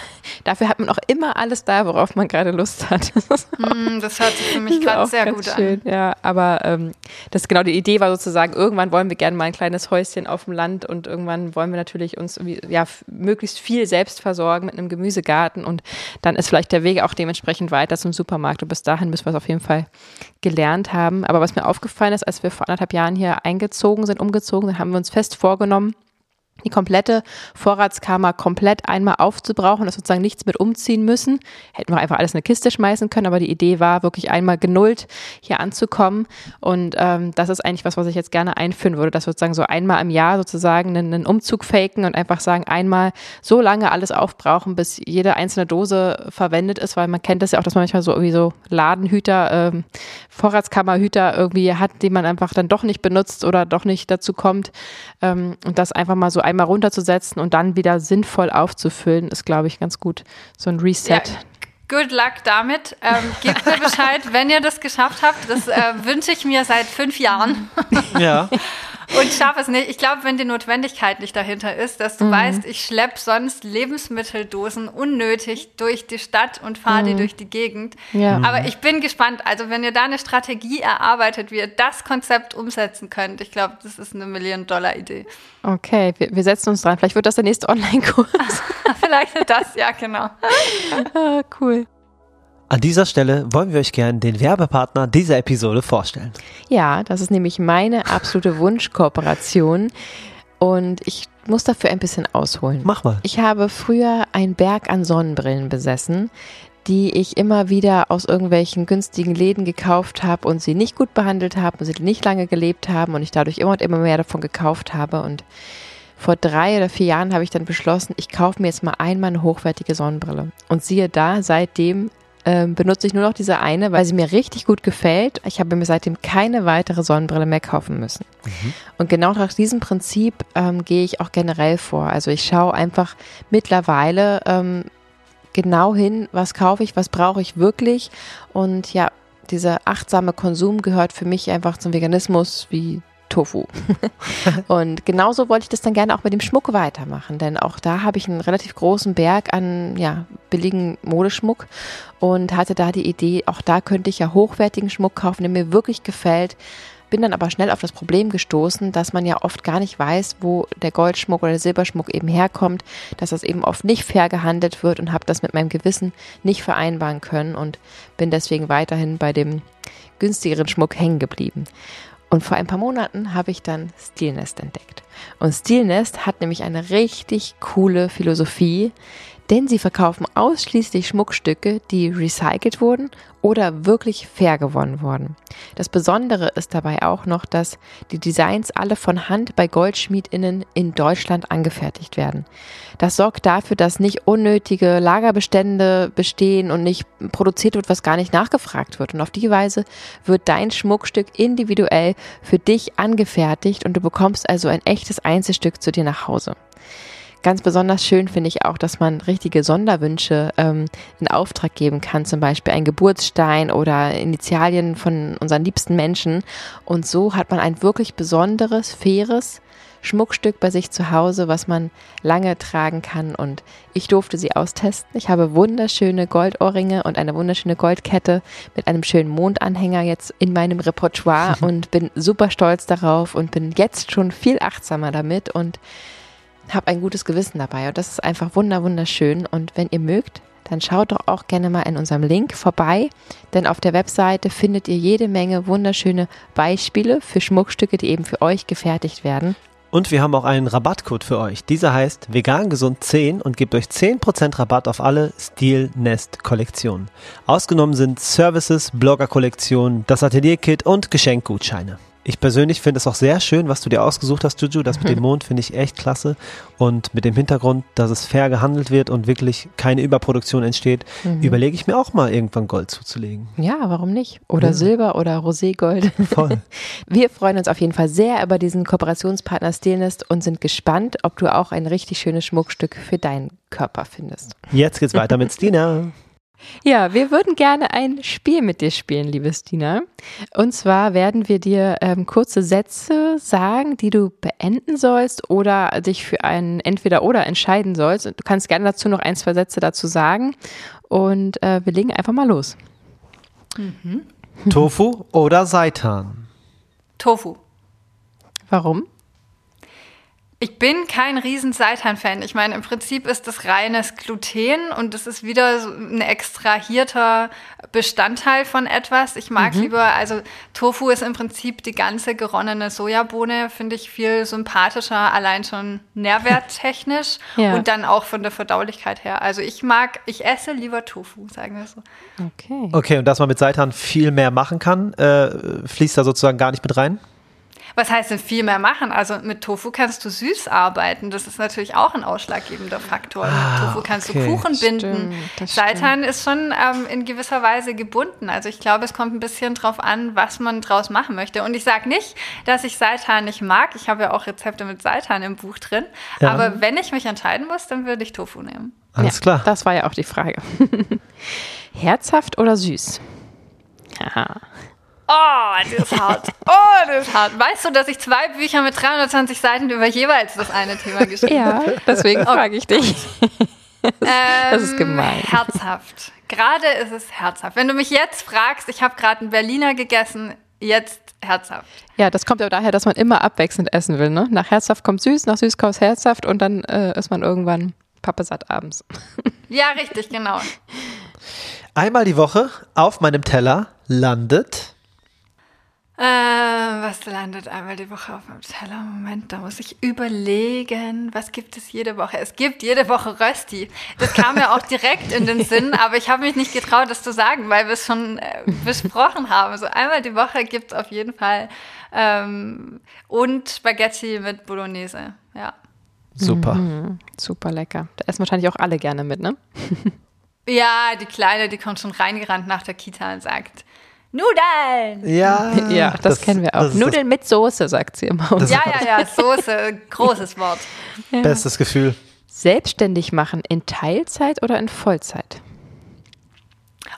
dafür hat man auch immer alles da, worauf man gerade Lust hat. Mm, das hört sich für mich gerade sehr gut schön. an. Ja, aber ähm, das genau die Idee war sozusagen, irgendwann wollen wir gerne mal ein kleines Häuschen auf dem Land und irgendwann wollen wir natürlich uns ja, möglichst viel selbst versorgen mit einem Gemüsegarten und dann ist vielleicht der Weg auch dementsprechend weiter zum Supermarkt und bis dahin müssen wir es auf jeden Fall gelernt haben. Aber was mir aufgefallen ist, als wir vor anderthalb Jahren hier eingezogen sind, umgezogen sind, haben wir uns fest vorgenommen, die komplette Vorratskammer komplett einmal aufzubrauchen, dass sozusagen nichts mit umziehen müssen. Hätten wir einfach alles in eine Kiste schmeißen können, aber die Idee war wirklich einmal genullt hier anzukommen. Und ähm, das ist eigentlich was, was ich jetzt gerne einführen würde, dass sozusagen so einmal im Jahr sozusagen einen, einen Umzug faken und einfach sagen, einmal so lange alles aufbrauchen, bis jede einzelne Dose verwendet ist, weil man kennt das ja auch, dass man manchmal so irgendwie so Ladenhüter, ähm, Vorratskammerhüter irgendwie hat, die man einfach dann doch nicht benutzt oder doch nicht dazu kommt. Ähm, und das einfach mal so einmal runterzusetzen und dann wieder sinnvoll aufzufüllen, ist, glaube ich, ganz gut. So ein Reset. Ja. Good luck damit. Ähm, gebt mir Bescheid, wenn ihr das geschafft habt. Das äh, wünsche ich mir seit fünf Jahren. Ja. und schaffe es nicht. Ich glaube, wenn die Notwendigkeit nicht dahinter ist, dass du mhm. weißt, ich schleppe sonst Lebensmitteldosen unnötig durch die Stadt und fahre mhm. die durch die Gegend. Ja. Aber ich bin gespannt. Also wenn ihr da eine Strategie erarbeitet, wie ihr das Konzept umsetzen könnt, ich glaube, das ist eine Million-Dollar-Idee. Okay, wir, wir, setzen uns dran. Vielleicht wird das der nächste Online-Kurs. Vielleicht das, ja, genau. ah, cool. An dieser Stelle wollen wir euch gerne den Werbepartner dieser Episode vorstellen. Ja, das ist nämlich meine absolute Wunschkooperation und ich muss dafür ein bisschen ausholen. Mach mal. Ich habe früher einen Berg an Sonnenbrillen besessen, die ich immer wieder aus irgendwelchen günstigen Läden gekauft habe und sie nicht gut behandelt habe und sie nicht lange gelebt haben und ich dadurch immer und immer mehr davon gekauft habe und vor drei oder vier Jahren habe ich dann beschlossen, ich kaufe mir jetzt mal einmal eine hochwertige Sonnenbrille. Und siehe da, seitdem ähm, benutze ich nur noch diese eine, weil sie mir richtig gut gefällt. Ich habe mir seitdem keine weitere Sonnenbrille mehr kaufen müssen. Mhm. Und genau nach diesem Prinzip ähm, gehe ich auch generell vor. Also ich schaue einfach mittlerweile ähm, genau hin, was kaufe ich, was brauche ich wirklich. Und ja, dieser achtsame Konsum gehört für mich einfach zum Veganismus wie Tofu. und genauso wollte ich das dann gerne auch mit dem Schmuck weitermachen, denn auch da habe ich einen relativ großen Berg an ja, billigen Modeschmuck und hatte da die Idee, auch da könnte ich ja hochwertigen Schmuck kaufen, der mir wirklich gefällt. Bin dann aber schnell auf das Problem gestoßen, dass man ja oft gar nicht weiß, wo der Goldschmuck oder der Silberschmuck eben herkommt, dass das eben oft nicht fair gehandelt wird und habe das mit meinem Gewissen nicht vereinbaren können und bin deswegen weiterhin bei dem günstigeren Schmuck hängen geblieben. Und vor ein paar Monaten habe ich dann Stilnest entdeckt. Und Stilnest hat nämlich eine richtig coole Philosophie, denn sie verkaufen ausschließlich Schmuckstücke, die recycelt wurden oder wirklich fair gewonnen wurden. Das Besondere ist dabei auch noch, dass die Designs alle von Hand bei Goldschmiedinnen in Deutschland angefertigt werden. Das sorgt dafür, dass nicht unnötige Lagerbestände bestehen und nicht produziert wird, was gar nicht nachgefragt wird. Und auf die Weise wird dein Schmuckstück individuell für dich angefertigt und du bekommst also ein echtes Einzelstück zu dir nach Hause. Ganz besonders schön finde ich auch, dass man richtige Sonderwünsche ähm, in Auftrag geben kann, zum Beispiel ein Geburtsstein oder Initialien von unseren liebsten Menschen. Und so hat man ein wirklich besonderes, faires Schmuckstück bei sich zu Hause, was man lange tragen kann. Und ich durfte sie austesten. Ich habe wunderschöne Goldohrringe und eine wunderschöne Goldkette mit einem schönen Mondanhänger jetzt in meinem Repertoire und bin super stolz darauf und bin jetzt schon viel achtsamer damit und habe ein gutes Gewissen dabei. Und das ist einfach wunder, wunderschön. Und wenn ihr mögt, dann schaut doch auch gerne mal in unserem Link vorbei, denn auf der Webseite findet ihr jede Menge wunderschöne Beispiele für Schmuckstücke, die eben für euch gefertigt werden. Und wir haben auch einen Rabattcode für euch. Dieser heißt vegan gesund 10 und gibt euch 10% Rabatt auf alle Steel Nest Kollektionen. Ausgenommen sind Services, Blogger Kollektionen, das Atelierkit und Geschenkgutscheine. Ich persönlich finde es auch sehr schön, was du dir ausgesucht hast, Juju. Das mit dem Mond finde ich echt klasse. Und mit dem Hintergrund, dass es fair gehandelt wird und wirklich keine Überproduktion entsteht, mhm. überlege ich mir auch mal irgendwann Gold zuzulegen. Ja, warum nicht? Oder ja. Silber oder Roségold. Voll. Wir freuen uns auf jeden Fall sehr über diesen Kooperationspartner Stilnest und sind gespannt, ob du auch ein richtig schönes Schmuckstück für deinen Körper findest. Jetzt geht's weiter mit Stina. Ja, wir würden gerne ein Spiel mit dir spielen, liebe Stina. Und zwar werden wir dir ähm, kurze Sätze sagen, die du beenden sollst oder dich für ein Entweder-Oder entscheiden sollst. Du kannst gerne dazu noch ein, zwei Sätze dazu sagen. Und äh, wir legen einfach mal los. Mhm. Tofu oder Seitan? Tofu. Warum? Ich bin kein riesen Seitan-Fan. Ich meine, im Prinzip ist das reines Gluten und das ist wieder so ein extrahierter Bestandteil von etwas. Ich mag mhm. lieber, also Tofu ist im Prinzip die ganze geronnene Sojabohne, finde ich viel sympathischer, allein schon nährwerttechnisch ja. und dann auch von der Verdaulichkeit her. Also ich mag, ich esse lieber Tofu, sagen wir so. Okay. Okay, und dass man mit Seitan viel mehr machen kann, äh, fließt da sozusagen gar nicht mit rein? Was heißt denn viel mehr machen? Also mit Tofu kannst du süß arbeiten. Das ist natürlich auch ein ausschlaggebender Faktor. Ah, mit Tofu kannst okay. du Kuchen stimmt, binden. Seitan ist schon ähm, in gewisser Weise gebunden. Also ich glaube, es kommt ein bisschen drauf an, was man draus machen möchte. Und ich sage nicht, dass ich Seitan nicht mag. Ich habe ja auch Rezepte mit Seitan im Buch drin. Ja. Aber wenn ich mich entscheiden muss, dann würde ich Tofu nehmen. Alles ja, klar. Das war ja auch die Frage. Herzhaft oder süß? Ja. Oh, das ist hart. Oh, das ist hart. Weißt du, dass ich zwei Bücher mit 320 Seiten über jeweils das eine Thema geschrieben habe? Ja, deswegen oh. frage ich dich. Das, ähm, das ist gemein. Herzhaft. Gerade ist es herzhaft. Wenn du mich jetzt fragst, ich habe gerade einen Berliner gegessen, jetzt herzhaft. Ja, das kommt ja daher, dass man immer abwechselnd essen will. Ne? Nach herzhaft kommt süß, nach süß kommt herzhaft und dann äh, ist man irgendwann pappesatt abends. Ja, richtig, genau. Einmal die Woche auf meinem Teller landet äh, was landet einmal die Woche auf meinem Teller? Moment, da muss ich überlegen, was gibt es jede Woche? Es gibt jede Woche Rösti. Das kam mir auch direkt in den Sinn, aber ich habe mich nicht getraut, das zu sagen, weil wir es schon äh, besprochen haben. So einmal die Woche gibt es auf jeden Fall ähm, und Spaghetti mit Bolognese. Ja. Super. Mhm, super lecker. Da essen wahrscheinlich auch alle gerne mit, ne? Ja, die Kleine, die kommt schon reingerannt nach der Kita und sagt, Nudeln! Ja, ja das, das kennen wir auch. Nudeln mit Soße, sagt sie immer. Ja, ja, ja, Soße, großes Wort. Ja. Bestes Gefühl. Selbstständig machen in Teilzeit oder in Vollzeit?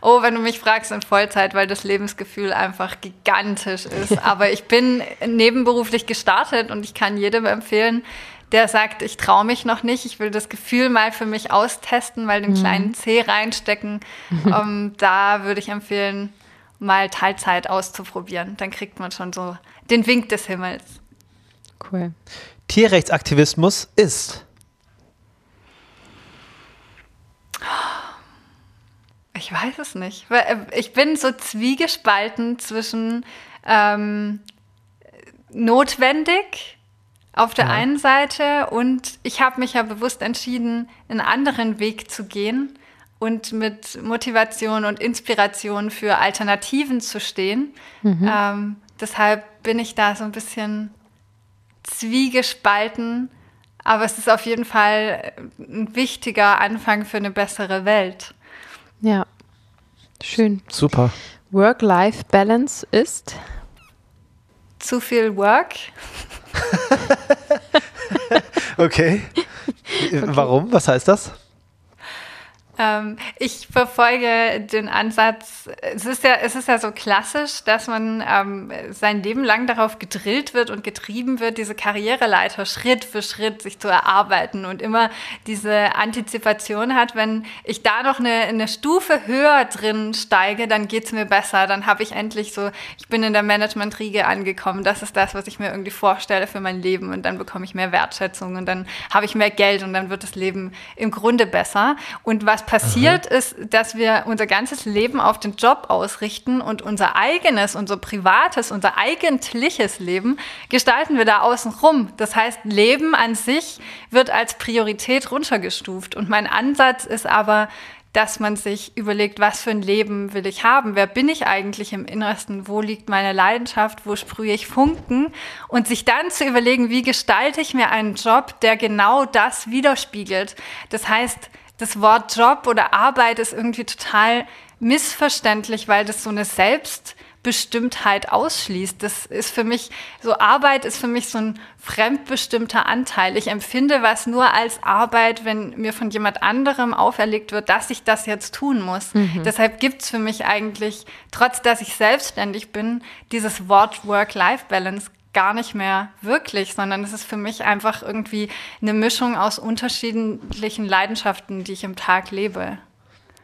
Oh, wenn du mich fragst, in Vollzeit, weil das Lebensgefühl einfach gigantisch ist. Aber ich bin nebenberuflich gestartet und ich kann jedem empfehlen, der sagt, ich traue mich noch nicht, ich will das Gefühl mal für mich austesten, mal den mhm. kleinen C reinstecken. Um, ähm, da würde ich empfehlen, mal Teilzeit auszuprobieren. Dann kriegt man schon so den Wink des Himmels. Cool. Tierrechtsaktivismus ist. Ich weiß es nicht. Äh, ich bin so zwiegespalten zwischen ähm, notwendig auf der ja. einen Seite und ich habe mich ja bewusst entschieden, einen anderen Weg zu gehen und mit Motivation und Inspiration für Alternativen zu stehen. Mhm. Ähm, deshalb bin ich da so ein bisschen zwiegespalten, aber es ist auf jeden Fall ein wichtiger Anfang für eine bessere Welt. Ja, schön. Super. Work-Life-Balance ist zu viel Work. okay. okay. Warum? Was heißt das? Ähm, ich verfolge den Ansatz, es ist ja, es ist ja so klassisch, dass man ähm, sein Leben lang darauf gedrillt wird und getrieben wird, diese Karriereleiter Schritt für Schritt sich zu erarbeiten und immer diese Antizipation hat, wenn ich da noch eine, eine Stufe höher drin steige, dann geht es mir besser, dann habe ich endlich so, ich bin in der Management-Riege angekommen, das ist das, was ich mir irgendwie vorstelle für mein Leben und dann bekomme ich mehr Wertschätzung und dann habe ich mehr Geld und dann wird das Leben im Grunde besser. Und was passiert, Aha. ist, dass wir unser ganzes Leben auf den Job ausrichten und unser eigenes, unser privates, unser eigentliches Leben gestalten wir da außen rum. Das heißt, Leben an sich wird als Priorität runtergestuft. Und mein Ansatz ist aber, dass man sich überlegt, was für ein Leben will ich haben? Wer bin ich eigentlich im Innersten? Wo liegt meine Leidenschaft? Wo sprühe ich Funken? Und sich dann zu überlegen, wie gestalte ich mir einen Job, der genau das widerspiegelt? Das heißt, das Wort Job oder Arbeit ist irgendwie total missverständlich, weil das so eine Selbstbestimmtheit ausschließt. Das ist für mich, so Arbeit ist für mich so ein fremdbestimmter Anteil. Ich empfinde was nur als Arbeit, wenn mir von jemand anderem auferlegt wird, dass ich das jetzt tun muss. Mhm. Deshalb gibt es für mich eigentlich, trotz dass ich selbstständig bin, dieses Wort Work-Life-Balance gar nicht mehr wirklich, sondern es ist für mich einfach irgendwie eine Mischung aus unterschiedlichen Leidenschaften, die ich im Tag lebe.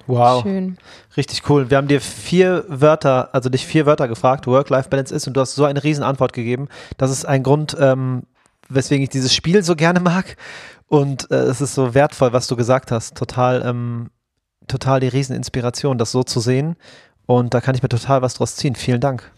Wow. Schön. Richtig cool. Wir haben dir vier Wörter, also dich vier Wörter gefragt, Work-Life-Balance ist, und du hast so eine riesen Antwort gegeben. Das ist ein Grund, ähm, weswegen ich dieses Spiel so gerne mag. Und äh, es ist so wertvoll, was du gesagt hast. Total, ähm, total die Rieseninspiration, das so zu sehen. Und da kann ich mir total was draus ziehen. Vielen Dank.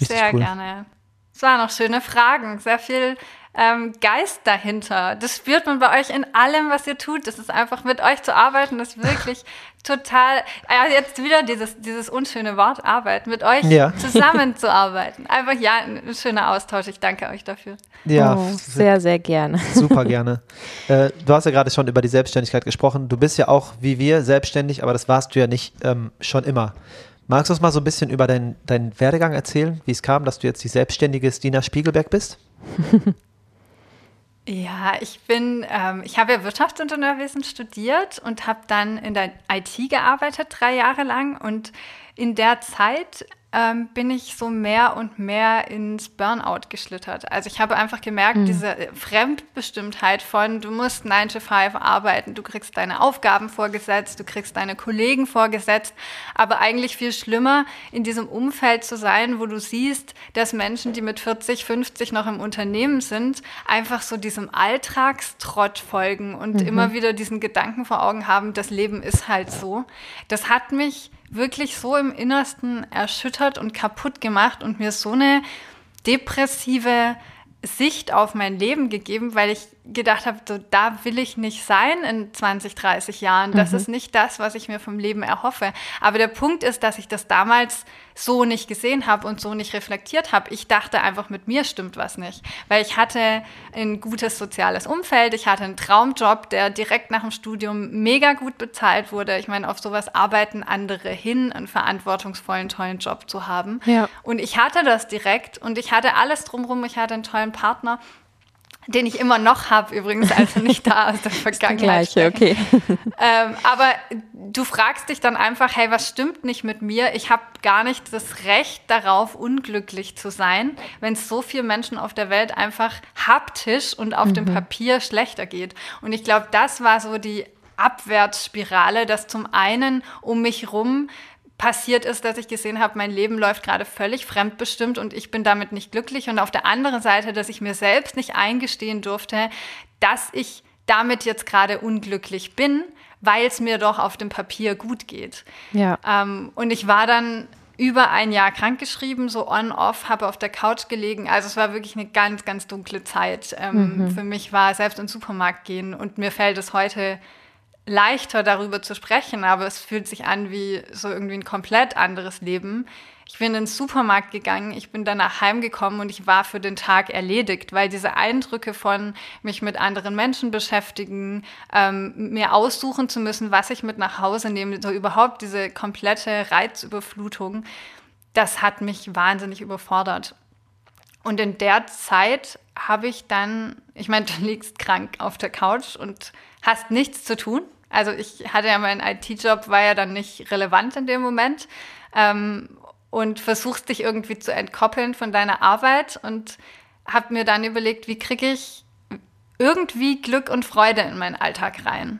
Richtig Sehr cool. gerne. Es waren noch schöne Fragen, sehr viel ähm, Geist dahinter. Das spürt man bei euch in allem, was ihr tut. Das ist einfach mit euch zu arbeiten, das ist wirklich total, äh, jetzt wieder dieses, dieses unschöne Wort arbeiten, mit euch ja. zusammenzuarbeiten. Einfach ja, ein schöner Austausch. Ich danke euch dafür. Ja, oh, sehr, sehr gerne. Super gerne. äh, du hast ja gerade schon über die Selbstständigkeit gesprochen. Du bist ja auch wie wir selbstständig, aber das warst du ja nicht ähm, schon immer. Magst du uns mal so ein bisschen über deinen dein Werdegang erzählen, wie es kam, dass du jetzt die selbstständige Stina Spiegelberg bist? ja, ich bin, ähm, ich habe ja Wirtschaftsingenieurwesen studiert und habe dann in der IT gearbeitet, drei Jahre lang. Und in der Zeit ähm, bin ich so mehr und mehr ins Burnout geschlittert. Also ich habe einfach gemerkt, mhm. diese Fremdbestimmtheit von, du musst 9 to 5 arbeiten, du kriegst deine Aufgaben vorgesetzt, du kriegst deine Kollegen vorgesetzt, aber eigentlich viel schlimmer, in diesem Umfeld zu sein, wo du siehst, dass Menschen, die mit 40, 50 noch im Unternehmen sind, einfach so diesem Alltagstrott folgen und mhm. immer wieder diesen Gedanken vor Augen haben, das Leben ist halt so. Das hat mich wirklich so im Innersten erschüttert und kaputt gemacht und mir so eine depressive Sicht auf mein Leben gegeben, weil ich gedacht habe, so, da will ich nicht sein in 20, 30 Jahren. Das mhm. ist nicht das, was ich mir vom Leben erhoffe. Aber der Punkt ist, dass ich das damals so nicht gesehen habe und so nicht reflektiert habe. Ich dachte einfach, mit mir stimmt was nicht. Weil ich hatte ein gutes soziales Umfeld, ich hatte einen Traumjob, der direkt nach dem Studium mega gut bezahlt wurde. Ich meine, auf sowas arbeiten andere hin, einen verantwortungsvollen, tollen Job zu haben. Ja. Und ich hatte das direkt und ich hatte alles drumherum. Ich hatte einen tollen Partner den ich immer noch habe übrigens, also nicht da aus der Vergangenheit. Gleiche, okay. Ähm, aber du fragst dich dann einfach, hey, was stimmt nicht mit mir? Ich habe gar nicht das Recht darauf, unglücklich zu sein, wenn es so vielen Menschen auf der Welt einfach haptisch und auf mhm. dem Papier schlechter geht. Und ich glaube, das war so die Abwärtsspirale, dass zum einen um mich rum passiert ist, dass ich gesehen habe, mein Leben läuft gerade völlig fremdbestimmt und ich bin damit nicht glücklich. Und auf der anderen Seite, dass ich mir selbst nicht eingestehen durfte, dass ich damit jetzt gerade unglücklich bin, weil es mir doch auf dem Papier gut geht. Ja. Ähm, und ich war dann über ein Jahr krankgeschrieben, so on-off, habe auf der Couch gelegen. Also es war wirklich eine ganz, ganz dunkle Zeit. Ähm, mhm. Für mich war selbst in den Supermarkt gehen und mir fällt es heute leichter darüber zu sprechen, aber es fühlt sich an wie so irgendwie ein komplett anderes Leben. Ich bin in den Supermarkt gegangen, ich bin danach heimgekommen und ich war für den Tag erledigt, weil diese Eindrücke von mich mit anderen Menschen beschäftigen, ähm, mir aussuchen zu müssen, was ich mit nach Hause nehme, so überhaupt diese komplette Reizüberflutung, das hat mich wahnsinnig überfordert. Und in der Zeit habe ich dann, ich meine, du liegst krank auf der Couch und hast nichts zu tun. Also ich hatte ja meinen IT-Job, war ja dann nicht relevant in dem Moment. Ähm, und versuchst dich irgendwie zu entkoppeln von deiner Arbeit und habe mir dann überlegt, wie kriege ich irgendwie Glück und Freude in meinen Alltag rein.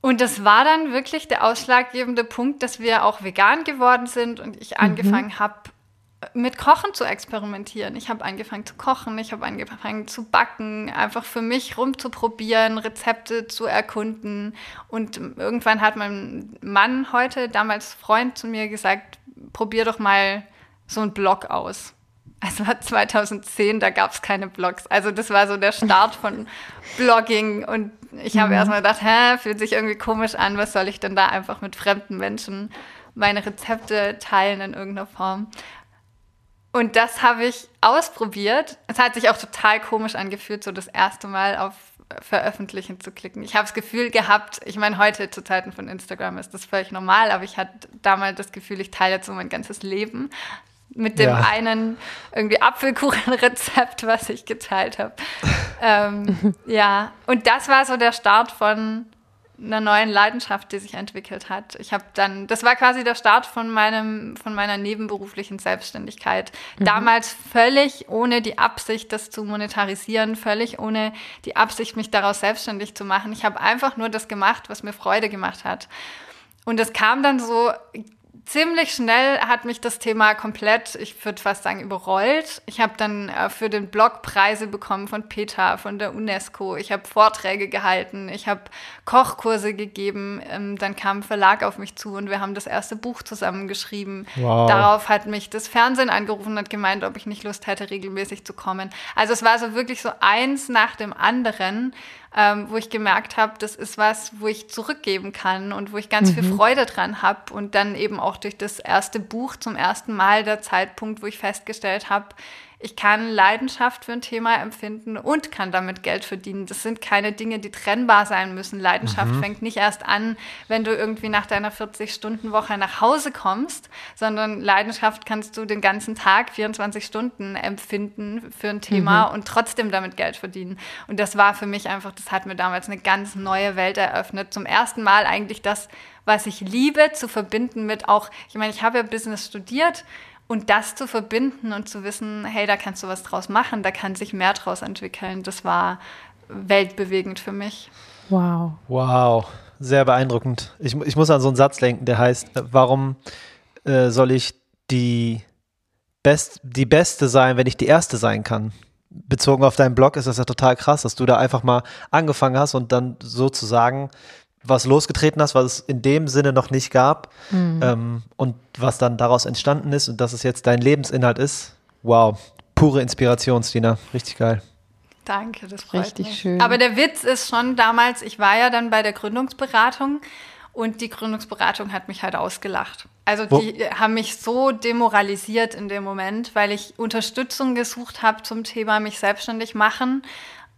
Und das war dann wirklich der ausschlaggebende Punkt, dass wir auch vegan geworden sind und ich mhm. angefangen habe, mit Kochen zu experimentieren. Ich habe angefangen zu kochen, ich habe angefangen zu backen, einfach für mich rumzuprobieren, Rezepte zu erkunden. Und irgendwann hat mein Mann heute, damals Freund, zu mir gesagt, probier doch mal so einen Blog aus. Es war 2010, da gab es keine Blogs. Also das war so der Start von Blogging. Und ich habe mhm. erstmal gedacht, hä, fühlt sich irgendwie komisch an, was soll ich denn da einfach mit fremden Menschen meine Rezepte teilen in irgendeiner Form. Und das habe ich ausprobiert. Es hat sich auch total komisch angefühlt, so das erste Mal auf Veröffentlichen zu klicken. Ich habe das Gefühl gehabt, ich meine, heute zu Zeiten von Instagram ist das völlig normal, aber ich hatte damals das Gefühl, ich teile jetzt so mein ganzes Leben mit dem ja. einen irgendwie Apfelkuchenrezept, was ich geteilt habe. ähm, ja, und das war so der Start von einer neuen Leidenschaft, die sich entwickelt hat. Ich habe dann, das war quasi der Start von meinem, von meiner nebenberuflichen Selbstständigkeit. Mhm. Damals völlig ohne die Absicht, das zu monetarisieren, völlig ohne die Absicht, mich daraus selbstständig zu machen. Ich habe einfach nur das gemacht, was mir Freude gemacht hat. Und es kam dann so ziemlich schnell hat mich das Thema komplett, ich würde fast sagen, überrollt. Ich habe dann äh, für den Blog Preise bekommen von PETA, von der UNESCO. Ich habe Vorträge gehalten, ich habe Kochkurse gegeben. Ähm, dann kam ein Verlag auf mich zu und wir haben das erste Buch zusammengeschrieben. Wow. Darauf hat mich das Fernsehen angerufen und hat gemeint, ob ich nicht Lust hätte, regelmäßig zu kommen. Also es war so wirklich so eins nach dem anderen ähm, wo ich gemerkt habe, das ist was, wo ich zurückgeben kann und wo ich ganz mhm. viel Freude dran habe. Und dann eben auch durch das erste Buch zum ersten Mal der Zeitpunkt, wo ich festgestellt habe, ich kann Leidenschaft für ein Thema empfinden und kann damit Geld verdienen. Das sind keine Dinge, die trennbar sein müssen. Leidenschaft mhm. fängt nicht erst an, wenn du irgendwie nach deiner 40-Stunden-Woche nach Hause kommst, sondern Leidenschaft kannst du den ganzen Tag, 24 Stunden empfinden für ein Thema mhm. und trotzdem damit Geld verdienen. Und das war für mich einfach, das hat mir damals eine ganz neue Welt eröffnet. Zum ersten Mal eigentlich das, was ich liebe, zu verbinden mit auch, ich meine, ich habe ja Business studiert und das zu verbinden und zu wissen, hey, da kannst du was draus machen, da kann sich mehr draus entwickeln, das war weltbewegend für mich. Wow. Wow, sehr beeindruckend. Ich, ich muss an so einen Satz denken, der heißt, äh, warum äh, soll ich die, Best, die Beste sein, wenn ich die Erste sein kann? Bezogen auf deinen Blog ist das ja total krass, dass du da einfach mal angefangen hast und dann sozusagen was losgetreten hast, was es in dem Sinne noch nicht gab mhm. ähm, und was dann daraus entstanden ist und dass es jetzt dein Lebensinhalt ist. Wow, pure Inspiration, Stina. Richtig geil. Danke, das freut Richtig mich. schön. Aber der Witz ist schon damals, ich war ja dann bei der Gründungsberatung und die Gründungsberatung hat mich halt ausgelacht. Also die Wo? haben mich so demoralisiert in dem Moment, weil ich Unterstützung gesucht habe zum Thema mich selbstständig machen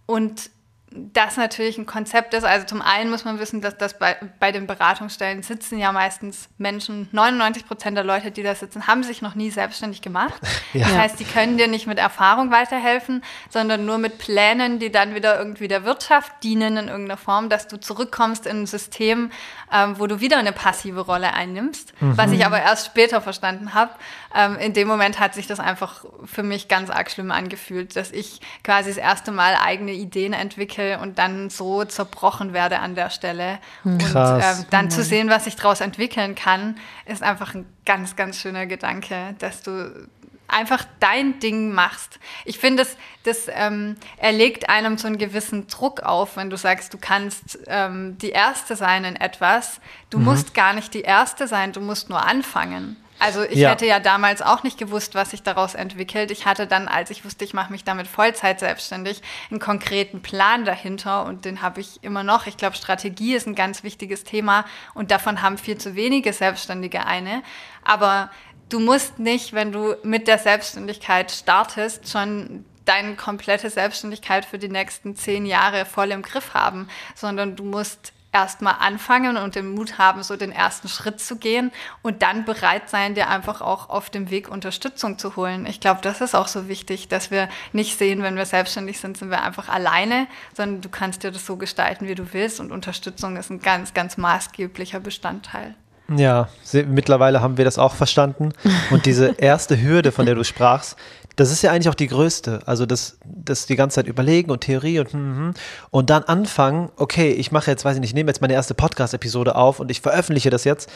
und das natürlich ein Konzept ist. Also zum einen muss man wissen, dass das bei, bei den Beratungsstellen sitzen ja meistens Menschen, 99 Prozent der Leute, die da sitzen, haben sich noch nie selbstständig gemacht. Ja. Das heißt, die können dir nicht mit Erfahrung weiterhelfen, sondern nur mit Plänen, die dann wieder irgendwie der Wirtschaft dienen in irgendeiner Form, dass du zurückkommst in ein System, ähm, wo du wieder eine passive Rolle einnimmst, mhm. was ich aber erst später verstanden habe. Ähm, in dem Moment hat sich das einfach für mich ganz arg schlimm angefühlt, dass ich quasi das erste Mal eigene Ideen entwickle und dann so zerbrochen werde an der Stelle. Krass. Und ähm, dann mhm. zu sehen, was sich daraus entwickeln kann, ist einfach ein ganz, ganz schöner Gedanke, dass du einfach dein Ding machst. Ich finde, das, das ähm, erlegt einem so einen gewissen Druck auf, wenn du sagst, du kannst ähm, die Erste sein in etwas. Du mhm. musst gar nicht die Erste sein, du musst nur anfangen. Also ich ja. hätte ja damals auch nicht gewusst, was sich daraus entwickelt. Ich hatte dann, als ich wusste, ich mache mich damit Vollzeit selbstständig, einen konkreten Plan dahinter und den habe ich immer noch. Ich glaube, Strategie ist ein ganz wichtiges Thema und davon haben viel zu wenige Selbstständige eine. Aber du musst nicht, wenn du mit der Selbstständigkeit startest, schon deine komplette Selbstständigkeit für die nächsten zehn Jahre voll im Griff haben, sondern du musst erstmal anfangen und den Mut haben, so den ersten Schritt zu gehen und dann bereit sein, dir einfach auch auf dem Weg Unterstützung zu holen. Ich glaube, das ist auch so wichtig, dass wir nicht sehen, wenn wir selbstständig sind, sind wir einfach alleine, sondern du kannst dir das so gestalten, wie du willst und Unterstützung ist ein ganz, ganz maßgeblicher Bestandteil. Ja, mittlerweile haben wir das auch verstanden. Und diese erste Hürde, von der du sprachst, das ist ja eigentlich auch die größte. Also das, das die ganze Zeit überlegen und Theorie und hm, hm, hm. und dann anfangen, okay, ich mache jetzt, weiß ich nicht, ich nehme jetzt meine erste Podcast-Episode auf und ich veröffentliche das jetzt.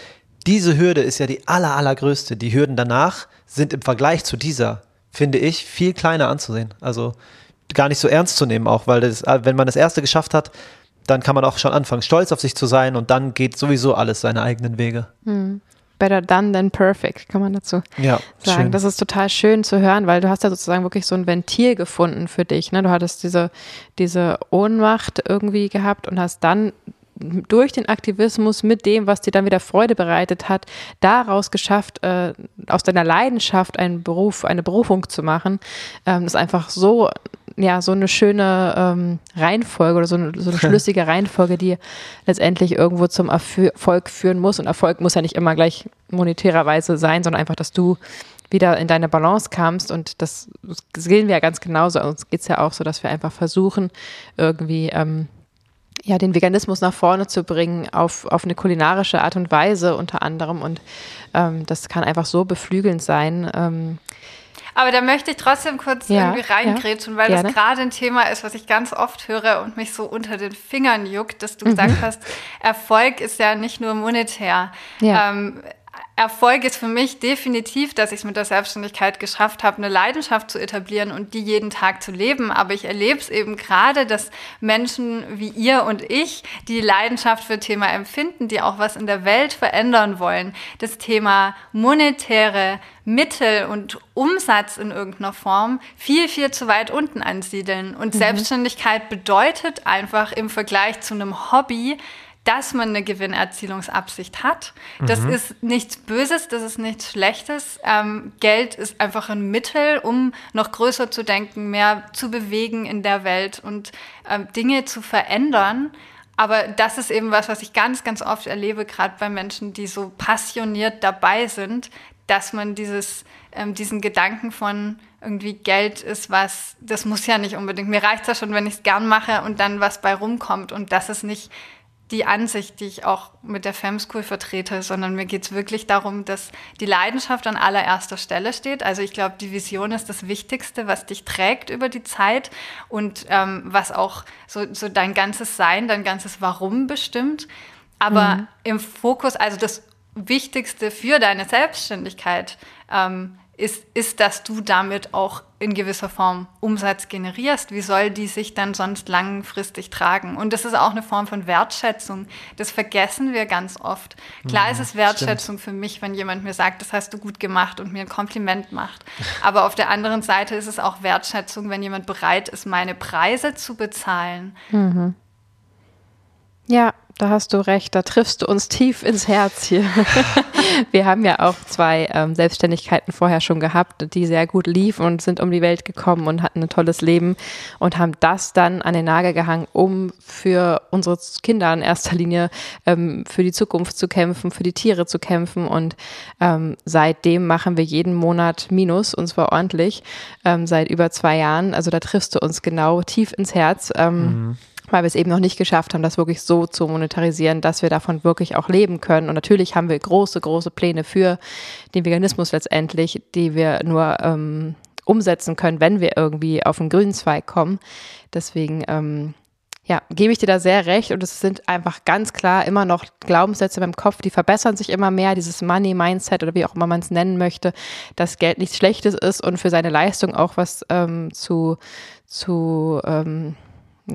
Diese Hürde ist ja die aller, allergrößte. Die Hürden danach sind im Vergleich zu dieser, finde ich, viel kleiner anzusehen. Also gar nicht so ernst zu nehmen auch, weil das, wenn man das erste geschafft hat, dann kann man auch schon anfangen, stolz auf sich zu sein und dann geht sowieso alles seine eigenen Wege. Hm better done than perfect, kann man dazu ja, sagen. Schön. Das ist total schön zu hören, weil du hast ja sozusagen wirklich so ein Ventil gefunden für dich. Ne? Du hattest diese, diese Ohnmacht irgendwie gehabt und hast dann durch den Aktivismus mit dem, was dir dann wieder Freude bereitet hat, daraus geschafft, äh, aus deiner Leidenschaft einen Beruf, eine Berufung zu machen. Ähm, das ist einfach so ja, so eine schöne ähm, Reihenfolge oder so eine, so eine schlüssige Reihenfolge, die letztendlich irgendwo zum Erfolg führen muss. Und Erfolg muss ja nicht immer gleich monetärerweise sein, sondern einfach, dass du wieder in deine Balance kamst. Und das, das sehen wir ja ganz genauso. Uns geht es ja auch so, dass wir einfach versuchen, irgendwie ähm, ja, den Veganismus nach vorne zu bringen auf, auf eine kulinarische Art und Weise unter anderem. Und ähm, das kann einfach so beflügelnd sein. Ähm, aber da möchte ich trotzdem kurz ja, irgendwie reingrätschen, ja, weil gerne. das gerade ein Thema ist, was ich ganz oft höre und mich so unter den Fingern juckt, dass du mhm. gesagt hast, Erfolg ist ja nicht nur monetär. Ja. Ähm, Erfolg ist für mich definitiv, dass ich es mit der Selbstständigkeit geschafft habe, eine Leidenschaft zu etablieren und die jeden Tag zu leben. Aber ich erlebe es eben gerade, dass Menschen wie ihr und ich die Leidenschaft für Thema empfinden, die auch was in der Welt verändern wollen, das Thema monetäre Mittel und Umsatz in irgendeiner Form viel, viel zu weit unten ansiedeln. Und mhm. Selbstständigkeit bedeutet einfach im Vergleich zu einem Hobby, dass man eine Gewinnerzielungsabsicht hat. Das mhm. ist nichts Böses, das ist nichts Schlechtes. Ähm, Geld ist einfach ein Mittel, um noch größer zu denken, mehr zu bewegen in der Welt und ähm, Dinge zu verändern. Aber das ist eben was, was ich ganz, ganz oft erlebe, gerade bei Menschen, die so passioniert dabei sind, dass man dieses, ähm, diesen Gedanken von irgendwie Geld ist was, das muss ja nicht unbedingt. Mir reicht es ja schon, wenn ich es gern mache und dann was bei rumkommt. Und das ist nicht die Ansicht, die ich auch mit der Fem School vertrete, sondern mir geht es wirklich darum, dass die Leidenschaft an allererster Stelle steht. Also ich glaube, die Vision ist das Wichtigste, was dich trägt über die Zeit und ähm, was auch so, so dein ganzes Sein, dein ganzes Warum bestimmt. Aber mhm. im Fokus, also das Wichtigste für deine Selbstständigkeit ähm, ist, ist, dass du damit auch in gewisser Form Umsatz generierst, wie soll die sich dann sonst langfristig tragen? Und das ist auch eine Form von Wertschätzung. Das vergessen wir ganz oft. Klar ist es Wertschätzung stimmt. für mich, wenn jemand mir sagt, das hast du gut gemacht und mir ein Kompliment macht. Aber auf der anderen Seite ist es auch Wertschätzung, wenn jemand bereit ist, meine Preise zu bezahlen. Mhm. Ja, da hast du recht, da triffst du uns tief ins Herz hier. Wir haben ja auch zwei ähm, Selbstständigkeiten vorher schon gehabt, die sehr gut liefen und sind um die Welt gekommen und hatten ein tolles Leben und haben das dann an den Nagel gehangen, um für unsere Kinder in erster Linie ähm, für die Zukunft zu kämpfen, für die Tiere zu kämpfen. Und ähm, seitdem machen wir jeden Monat Minus und zwar ordentlich, ähm, seit über zwei Jahren. Also da triffst du uns genau tief ins Herz. Ähm, mhm weil wir es eben noch nicht geschafft haben, das wirklich so zu monetarisieren, dass wir davon wirklich auch leben können. Und natürlich haben wir große, große Pläne für den Veganismus letztendlich, die wir nur ähm, umsetzen können, wenn wir irgendwie auf den grünen Zweig kommen. Deswegen, ähm, ja, gebe ich dir da sehr recht. Und es sind einfach ganz klar immer noch Glaubenssätze meinem Kopf, die verbessern sich immer mehr. Dieses Money-Mindset oder wie auch immer man es nennen möchte, dass Geld nichts Schlechtes ist und für seine Leistung auch was ähm, zu, zu ähm,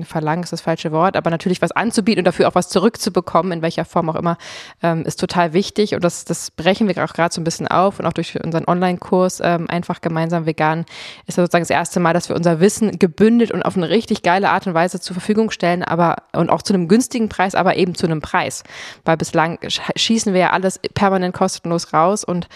verlangen ist das falsche Wort, aber natürlich was anzubieten und dafür auch was zurückzubekommen, in welcher Form auch immer, ähm, ist total wichtig. Und das, das brechen wir auch gerade so ein bisschen auf und auch durch unseren Online-Kurs ähm, einfach gemeinsam vegan ist sozusagen das erste Mal, dass wir unser Wissen gebündelt und auf eine richtig geile Art und Weise zur Verfügung stellen, aber und auch zu einem günstigen Preis, aber eben zu einem Preis. Weil bislang schießen wir ja alles permanent kostenlos raus und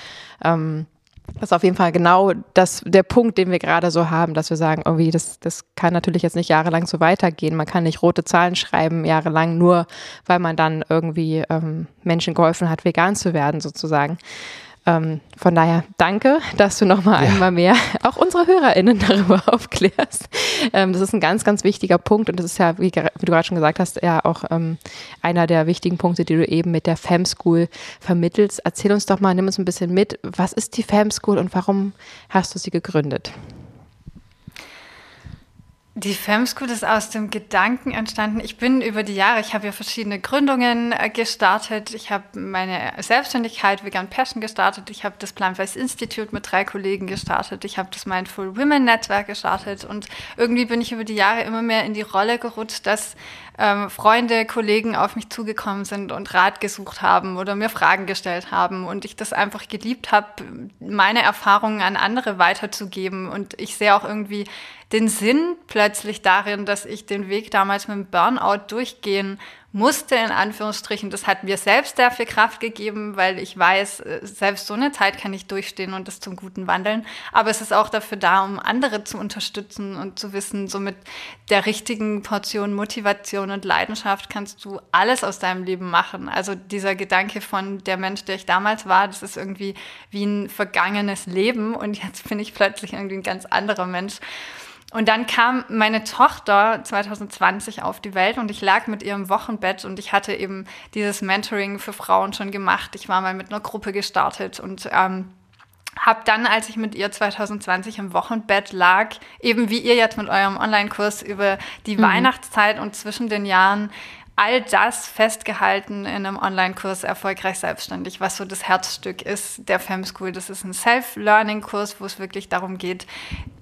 ähm, das ist auf jeden Fall genau das, der Punkt, den wir gerade so haben, dass wir sagen, irgendwie, das, das kann natürlich jetzt nicht jahrelang so weitergehen. Man kann nicht rote Zahlen schreiben, jahrelang, nur weil man dann irgendwie ähm, Menschen geholfen hat, vegan zu werden, sozusagen. Ähm, von daher danke, dass du nochmal ja. einmal mehr auch unsere HörerInnen darüber aufklärst. Ähm, das ist ein ganz, ganz wichtiger Punkt und das ist ja, wie, wie du gerade schon gesagt hast, ja auch ähm, einer der wichtigen Punkte, die du eben mit der Fem School vermittelst. Erzähl uns doch mal, nimm uns ein bisschen mit. Was ist die Fem School und warum hast du sie gegründet? Die Femschool ist aus dem Gedanken entstanden. Ich bin über die Jahre, ich habe ja verschiedene Gründungen äh, gestartet. Ich habe meine Selbstständigkeit Vegan Passion gestartet. Ich habe das Plant-Weiß Institute mit drei Kollegen gestartet. Ich habe das Mindful Women Netzwerk gestartet. Und irgendwie bin ich über die Jahre immer mehr in die Rolle gerutscht, dass ähm, Freunde, Kollegen auf mich zugekommen sind und Rat gesucht haben oder mir Fragen gestellt haben und ich das einfach geliebt habe, meine Erfahrungen an andere weiterzugeben. Und ich sehe auch irgendwie den Sinn plötzlich darin, dass ich den Weg damals mit dem Burnout durchgehen musste, in Anführungsstrichen. Das hat mir selbst viel Kraft gegeben, weil ich weiß, äh, selbst so eine Zeit kann ich durchstehen und das zum Guten wandeln. Aber es ist auch dafür da, um andere zu unterstützen und zu wissen, so mit der richtigen Portion Motivation und Leidenschaft kannst du alles aus deinem Leben machen. Also dieser Gedanke von der Mensch, der ich damals war, das ist irgendwie wie ein vergangenes Leben und jetzt bin ich plötzlich irgendwie ein ganz anderer Mensch. Und dann kam meine Tochter 2020 auf die Welt und ich lag mit ihrem Wochenbett und ich hatte eben dieses Mentoring für Frauen schon gemacht. Ich war mal mit einer Gruppe gestartet und ähm, habe dann, als ich mit ihr 2020 im Wochenbett lag, eben wie ihr jetzt mit eurem Online-Kurs über die mhm. Weihnachtszeit und zwischen den Jahren all das festgehalten in einem Online-Kurs Erfolgreich Selbstständig, was so das Herzstück ist der Fem School. Das ist ein Self-Learning-Kurs, wo es wirklich darum geht,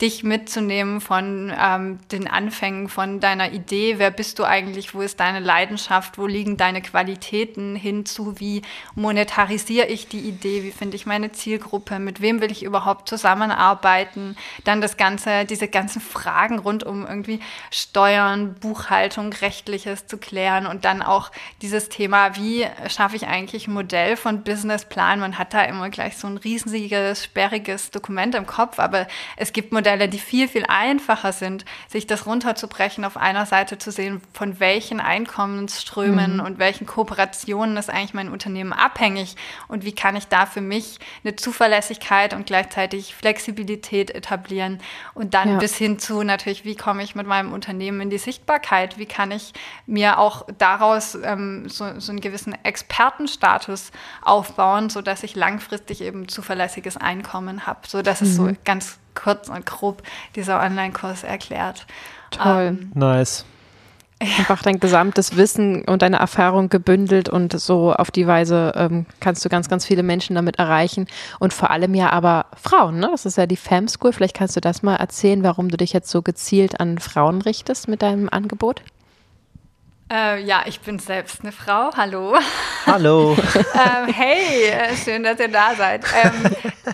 dich mitzunehmen von ähm, den Anfängen, von deiner Idee. Wer bist du eigentlich? Wo ist deine Leidenschaft? Wo liegen deine Qualitäten hinzu? Wie monetarisiere ich die Idee? Wie finde ich meine Zielgruppe? Mit wem will ich überhaupt zusammenarbeiten? Dann das Ganze, diese ganzen Fragen rund um irgendwie Steuern, Buchhaltung, Rechtliches zu klären kann und dann auch dieses Thema, wie schaffe ich eigentlich ein Modell von Businessplan? Man hat da immer gleich so ein riesiges, sperriges Dokument im Kopf, aber es gibt Modelle, die viel, viel einfacher sind, sich das runterzubrechen, auf einer Seite zu sehen, von welchen Einkommensströmen mhm. und welchen Kooperationen ist eigentlich mein Unternehmen abhängig und wie kann ich da für mich eine Zuverlässigkeit und gleichzeitig Flexibilität etablieren und dann ja. bis hin zu natürlich, wie komme ich mit meinem Unternehmen in die Sichtbarkeit? Wie kann ich mir auch daraus ähm, so, so einen gewissen Expertenstatus aufbauen, sodass ich langfristig eben zuverlässiges Einkommen habe. So, das mhm. ist so mhm. ganz kurz und grob dieser Online-Kurs erklärt. Toll. Ähm, nice. Einfach dein gesamtes Wissen und deine Erfahrung gebündelt und so auf die Weise ähm, kannst du ganz, ganz viele Menschen damit erreichen und vor allem ja aber Frauen, ne? Das ist ja die Fam School. Vielleicht kannst du das mal erzählen, warum du dich jetzt so gezielt an Frauen richtest mit deinem Angebot? Äh, ja, ich bin selbst eine Frau. Hallo. Hallo. ähm, hey, äh, schön, dass ihr da seid. Ähm,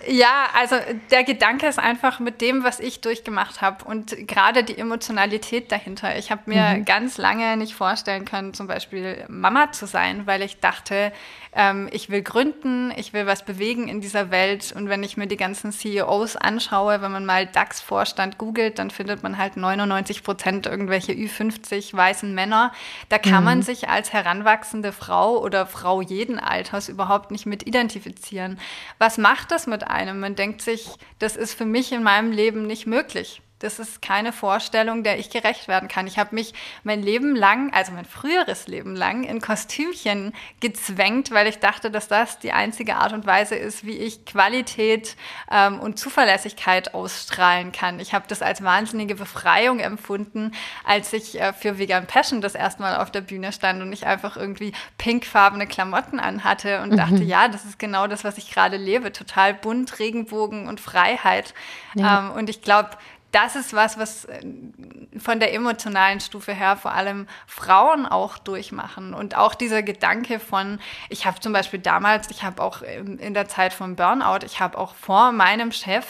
ja, also der Gedanke ist einfach mit dem, was ich durchgemacht habe und gerade die Emotionalität dahinter. Ich habe mir mhm. ganz lange nicht vorstellen können, zum Beispiel Mama zu sein, weil ich dachte, ähm, ich will gründen, ich will was bewegen in dieser Welt. Und wenn ich mir die ganzen CEOs anschaue, wenn man mal DAX-Vorstand googelt, dann findet man halt 99 Prozent irgendwelche Ü50 weißen Männer. Da kann mhm. man sich als heranwachsende Frau oder Frau jeden Alters überhaupt nicht mit identifizieren. Was macht das mit einem? Man denkt sich, das ist für mich in meinem Leben nicht möglich. Das ist keine Vorstellung, der ich gerecht werden kann. Ich habe mich mein Leben lang, also mein früheres Leben lang, in Kostümchen gezwängt, weil ich dachte, dass das die einzige Art und Weise ist, wie ich Qualität ähm, und Zuverlässigkeit ausstrahlen kann. Ich habe das als wahnsinnige Befreiung empfunden, als ich äh, für Vegan Passion das erste Mal auf der Bühne stand und ich einfach irgendwie pinkfarbene Klamotten anhatte und mhm. dachte, ja, das ist genau das, was ich gerade lebe. Total bunt, Regenbogen und Freiheit. Ja. Ähm, und ich glaube, das ist was, was äh, von der emotionalen Stufe her vor allem Frauen auch durchmachen. Und auch dieser Gedanke von, ich habe zum Beispiel damals, ich habe auch in der Zeit vom Burnout, ich habe auch vor meinem Chef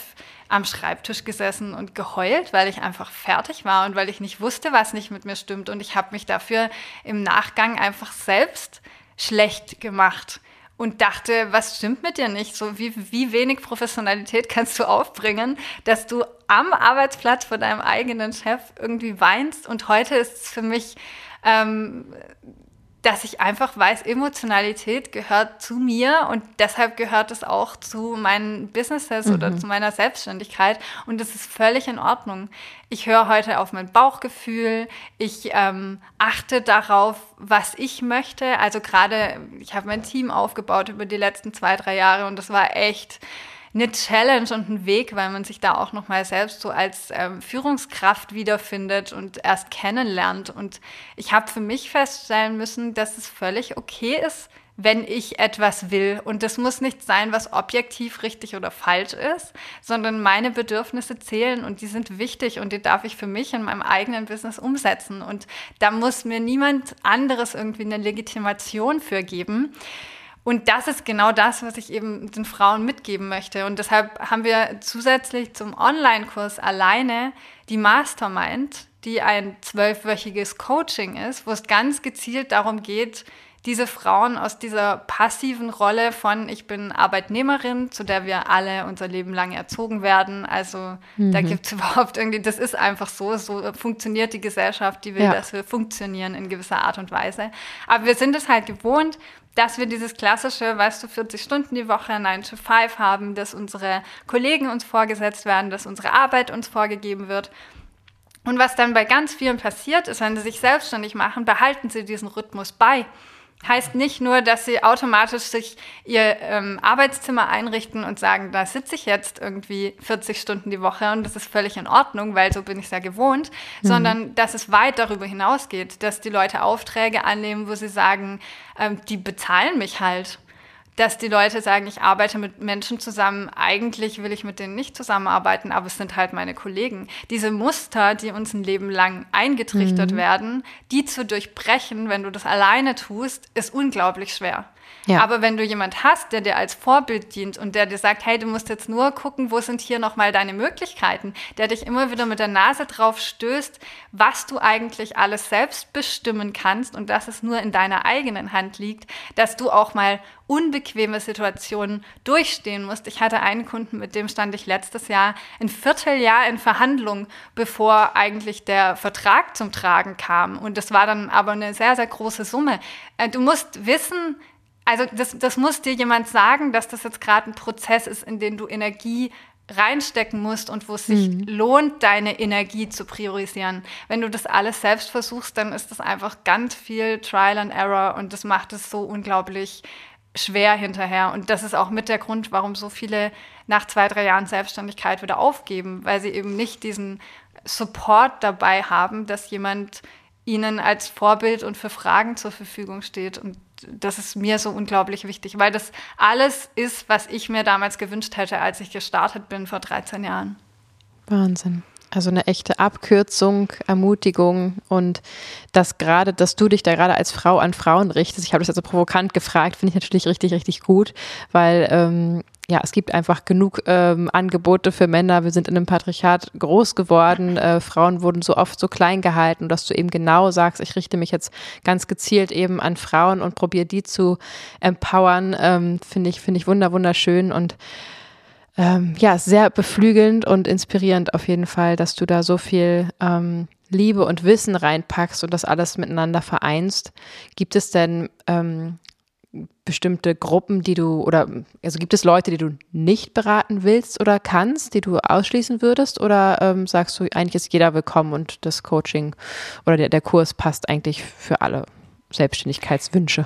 am Schreibtisch gesessen und geheult, weil ich einfach fertig war und weil ich nicht wusste, was nicht mit mir stimmt. Und ich habe mich dafür im Nachgang einfach selbst schlecht gemacht und dachte, was stimmt mit dir nicht? So wie, wie wenig Professionalität kannst du aufbringen, dass du am Arbeitsplatz vor deinem eigenen Chef irgendwie weinst. Und heute ist es für mich ähm, dass ich einfach weiß, Emotionalität gehört zu mir und deshalb gehört es auch zu meinen Businesses mhm. oder zu meiner Selbstständigkeit und das ist völlig in Ordnung. Ich höre heute auf mein Bauchgefühl, ich ähm, achte darauf, was ich möchte. Also gerade, ich habe mein Team aufgebaut über die letzten zwei, drei Jahre und das war echt eine Challenge und ein Weg, weil man sich da auch nochmal selbst so als ähm, Führungskraft wiederfindet und erst kennenlernt. Und ich habe für mich feststellen müssen, dass es völlig okay ist, wenn ich etwas will. Und das muss nicht sein, was objektiv richtig oder falsch ist, sondern meine Bedürfnisse zählen und die sind wichtig und die darf ich für mich in meinem eigenen Business umsetzen. Und da muss mir niemand anderes irgendwie eine Legitimation für geben. Und das ist genau das, was ich eben den Frauen mitgeben möchte. Und deshalb haben wir zusätzlich zum Online-Kurs alleine die Mastermind, die ein zwölfwöchiges Coaching ist, wo es ganz gezielt darum geht, diese Frauen aus dieser passiven Rolle von ich bin Arbeitnehmerin, zu der wir alle unser Leben lang erzogen werden. Also mhm. da gibt es überhaupt irgendwie, das ist einfach so, so funktioniert die Gesellschaft, die will, ja. dass wir funktionieren in gewisser Art und Weise. Aber wir sind es halt gewohnt, dass wir dieses klassische, weißt du, 40 Stunden die Woche, 9 to 5 haben, dass unsere Kollegen uns vorgesetzt werden, dass unsere Arbeit uns vorgegeben wird. Und was dann bei ganz vielen passiert ist, wenn sie sich selbstständig machen, behalten sie diesen Rhythmus bei heißt nicht nur, dass sie automatisch sich ihr ähm, Arbeitszimmer einrichten und sagen, da sitze ich jetzt irgendwie 40 Stunden die Woche und das ist völlig in Ordnung, weil so bin ich es ja gewohnt, mhm. sondern dass es weit darüber hinausgeht, dass die Leute Aufträge annehmen, wo sie sagen, ähm, die bezahlen mich halt dass die Leute sagen, ich arbeite mit Menschen zusammen, eigentlich will ich mit denen nicht zusammenarbeiten, aber es sind halt meine Kollegen. Diese Muster, die uns ein Leben lang eingetrichtert mhm. werden, die zu durchbrechen, wenn du das alleine tust, ist unglaublich schwer. Ja. Aber wenn du jemand hast, der dir als Vorbild dient und der dir sagt, hey, du musst jetzt nur gucken, wo sind hier nochmal deine Möglichkeiten, der dich immer wieder mit der Nase drauf stößt, was du eigentlich alles selbst bestimmen kannst und dass es nur in deiner eigenen Hand liegt, dass du auch mal unbequeme Situationen durchstehen musst. Ich hatte einen Kunden, mit dem stand ich letztes Jahr ein Vierteljahr in Verhandlungen, bevor eigentlich der Vertrag zum Tragen kam. Und das war dann aber eine sehr, sehr große Summe. Äh, du musst wissen, also das, das muss dir jemand sagen, dass das jetzt gerade ein Prozess ist, in den du Energie reinstecken musst und wo es sich mhm. lohnt, deine Energie zu priorisieren. Wenn du das alles selbst versuchst, dann ist das einfach ganz viel Trial and Error und das macht es so unglaublich schwer hinterher. Und das ist auch mit der Grund, warum so viele nach zwei, drei Jahren Selbstständigkeit wieder aufgeben, weil sie eben nicht diesen Support dabei haben, dass jemand ihnen als Vorbild und für Fragen zur Verfügung steht. Und das ist mir so unglaublich wichtig, weil das alles ist, was ich mir damals gewünscht hätte, als ich gestartet bin vor 13 Jahren. Wahnsinn. Also eine echte Abkürzung, Ermutigung und das gerade, dass du dich da gerade als Frau an Frauen richtest. Ich habe das jetzt so provokant gefragt, finde ich natürlich richtig, richtig gut, weil ähm, ja, es gibt einfach genug ähm, Angebote für Männer. Wir sind in einem Patriarchat groß geworden. Äh, Frauen wurden so oft so klein gehalten, dass du eben genau sagst, ich richte mich jetzt ganz gezielt eben an Frauen und probiere die zu empowern. Ähm, finde ich, finde ich wunder, wunderschön und ähm, ja, sehr beflügelnd und inspirierend auf jeden Fall, dass du da so viel ähm, Liebe und Wissen reinpackst und das alles miteinander vereinst. Gibt es denn ähm, bestimmte Gruppen, die du oder also gibt es Leute, die du nicht beraten willst oder kannst, die du ausschließen würdest oder ähm, sagst du, eigentlich ist jeder willkommen und das Coaching oder der, der Kurs passt eigentlich für alle Selbstständigkeitswünsche?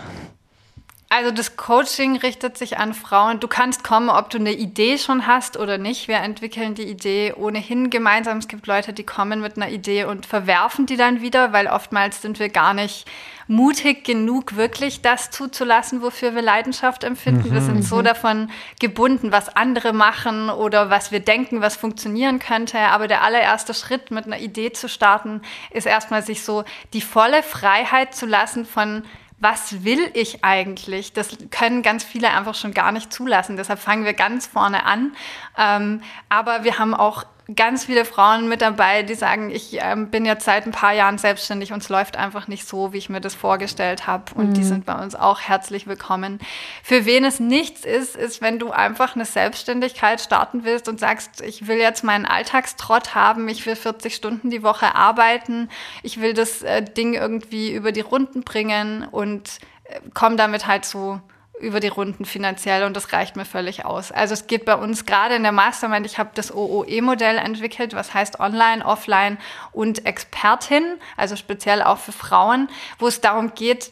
Also das Coaching richtet sich an Frauen. Du kannst kommen, ob du eine Idee schon hast oder nicht. Wir entwickeln die Idee ohnehin gemeinsam. Es gibt Leute, die kommen mit einer Idee und verwerfen die dann wieder, weil oftmals sind wir gar nicht mutig genug, wirklich das zuzulassen, wofür wir Leidenschaft empfinden. Mhm. Wir sind so mhm. davon gebunden, was andere machen oder was wir denken, was funktionieren könnte. Aber der allererste Schritt, mit einer Idee zu starten, ist erstmal sich so die volle Freiheit zu lassen von was will ich eigentlich? Das können ganz viele einfach schon gar nicht zulassen. Deshalb fangen wir ganz vorne an. Ähm, aber wir haben auch ganz viele Frauen mit dabei, die sagen, ich ähm, bin jetzt seit ein paar Jahren selbstständig und es läuft einfach nicht so, wie ich mir das vorgestellt habe. Und mhm. die sind bei uns auch herzlich willkommen. Für wen es nichts ist, ist, wenn du einfach eine Selbstständigkeit starten willst und sagst, ich will jetzt meinen Alltagstrott haben, ich will 40 Stunden die Woche arbeiten, ich will das äh, Ding irgendwie über die Runden bringen und äh, komme damit halt so über die Runden finanziell und das reicht mir völlig aus. Also es geht bei uns gerade in der Mastermind, ich habe das OOE-Modell entwickelt, was heißt Online, Offline und Expertin, also speziell auch für Frauen, wo es darum geht,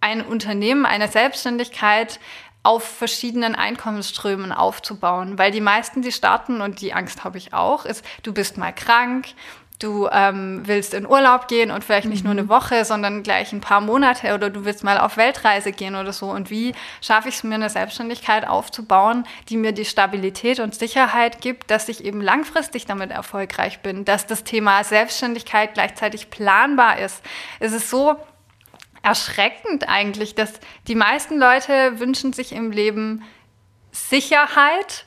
ein Unternehmen, eine Selbstständigkeit auf verschiedenen Einkommensströmen aufzubauen. Weil die meisten, die starten, und die Angst habe ich auch, ist, du bist mal krank, du ähm, willst in Urlaub gehen und vielleicht nicht nur eine mhm. Woche, sondern gleich ein paar Monate oder du willst mal auf Weltreise gehen oder so. Und wie schaffe ich es mir, eine Selbstständigkeit aufzubauen, die mir die Stabilität und Sicherheit gibt, dass ich eben langfristig damit erfolgreich bin, dass das Thema Selbstständigkeit gleichzeitig planbar ist. Es ist so erschreckend eigentlich, dass die meisten Leute wünschen sich im Leben Sicherheit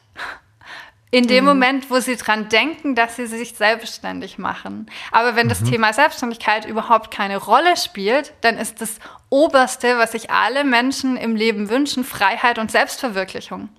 in dem mhm. Moment, wo sie dran denken, dass sie sich selbstständig machen. Aber wenn mhm. das Thema Selbstständigkeit überhaupt keine Rolle spielt, dann ist das Oberste, was sich alle Menschen im Leben wünschen, Freiheit und Selbstverwirklichung.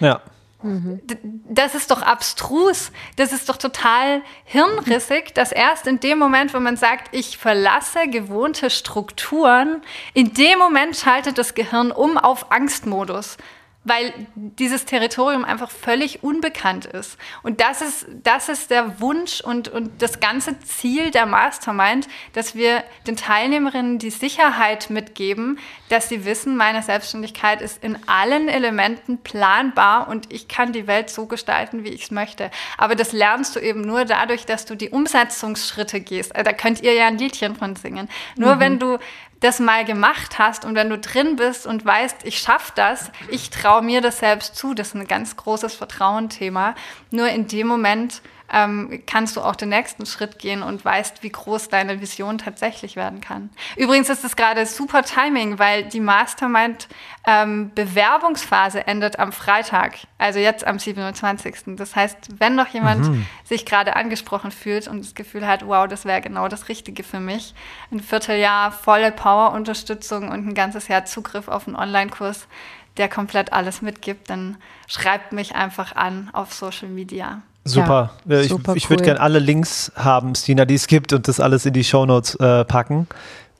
Ja. Mhm. Das ist doch abstrus. Das ist doch total hirnrissig, dass erst in dem Moment, wo man sagt, ich verlasse gewohnte Strukturen, in dem Moment schaltet das Gehirn um auf Angstmodus weil dieses Territorium einfach völlig unbekannt ist. Und das ist, das ist der Wunsch und, und das ganze Ziel der Mastermind, dass wir den Teilnehmerinnen die Sicherheit mitgeben, dass sie wissen, meine Selbstständigkeit ist in allen Elementen planbar und ich kann die Welt so gestalten, wie ich es möchte. Aber das lernst du eben nur dadurch, dass du die Umsetzungsschritte gehst. Da könnt ihr ja ein Liedchen von singen. Nur mhm. wenn du das mal gemacht hast und wenn du drin bist und weißt, ich schaffe das, ich traue mir das selbst zu, das ist ein ganz großes Vertrauenthema. Nur in dem Moment ähm, kannst du auch den nächsten Schritt gehen und weißt, wie groß deine Vision tatsächlich werden kann. Übrigens ist es gerade super Timing, weil die Mastermind ähm, Bewerbungsphase endet am Freitag, also jetzt am 27. Das heißt, wenn noch jemand mhm. sich gerade angesprochen fühlt und das Gefühl hat, wow, das wäre genau das Richtige für mich, ein Vierteljahr volle Power-Unterstützung und ein ganzes Jahr Zugriff auf einen Online-Kurs, der komplett alles mitgibt, dann schreibt mich einfach an auf Social Media. Super. Ja, ich, super ich würde gerne alle Links haben, Stina, die es gibt und das alles in die Shownotes äh, packen,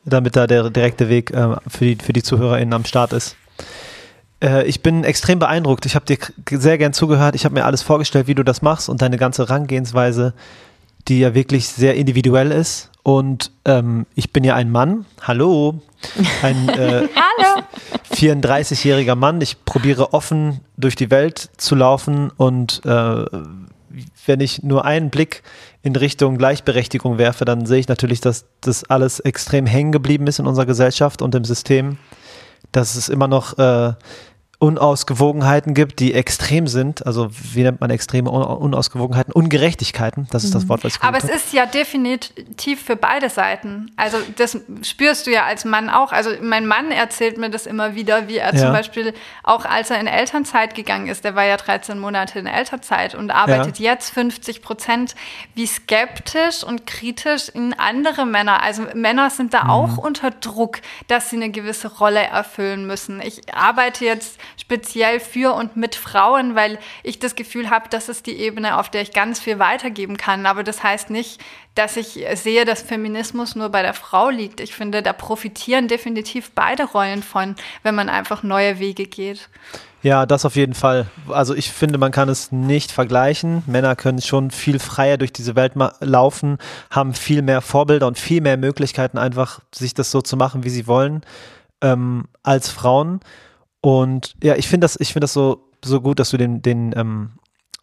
damit da der direkte Weg äh, für, die, für die ZuhörerInnen am Start ist. Äh, ich bin extrem beeindruckt. Ich habe dir sehr gern zugehört. Ich habe mir alles vorgestellt, wie du das machst und deine ganze Herangehensweise, die ja wirklich sehr individuell ist. Und ähm, ich bin ja ein Mann. Hallo. Ein äh, 34-jähriger Mann. Ich probiere offen durch die Welt zu laufen und äh, wenn ich nur einen Blick in Richtung Gleichberechtigung werfe, dann sehe ich natürlich, dass das alles extrem hängen geblieben ist in unserer Gesellschaft und im System, dass es immer noch äh, Unausgewogenheiten gibt, die extrem sind. Also wie nennt man extreme Unausgewogenheiten? Ungerechtigkeiten, das ist das mhm. Wort, was ich Aber es habe. ist ja definitiv für beide Seiten. Also das spürst du ja als Mann auch. Also mein Mann erzählt mir das immer wieder, wie er ja. zum Beispiel auch als er in Elternzeit gegangen ist, der war ja 13 Monate in Elternzeit und arbeitet ja. jetzt 50 Prozent, wie skeptisch und kritisch in andere Männer. Also Männer sind da mhm. auch unter Druck, dass sie eine gewisse Rolle erfüllen müssen. Ich arbeite jetzt speziell für und mit Frauen, weil ich das Gefühl habe, das ist die Ebene, auf der ich ganz viel weitergeben kann. Aber das heißt nicht, dass ich sehe, dass Feminismus nur bei der Frau liegt. Ich finde, da profitieren definitiv beide Rollen von, wenn man einfach neue Wege geht. Ja, das auf jeden Fall. Also ich finde, man kann es nicht vergleichen. Männer können schon viel freier durch diese Welt laufen, haben viel mehr Vorbilder und viel mehr Möglichkeiten, einfach sich das so zu machen, wie sie wollen, ähm, als Frauen. Und ja, ich finde das, ich finde das so, so gut, dass du den, den, ähm,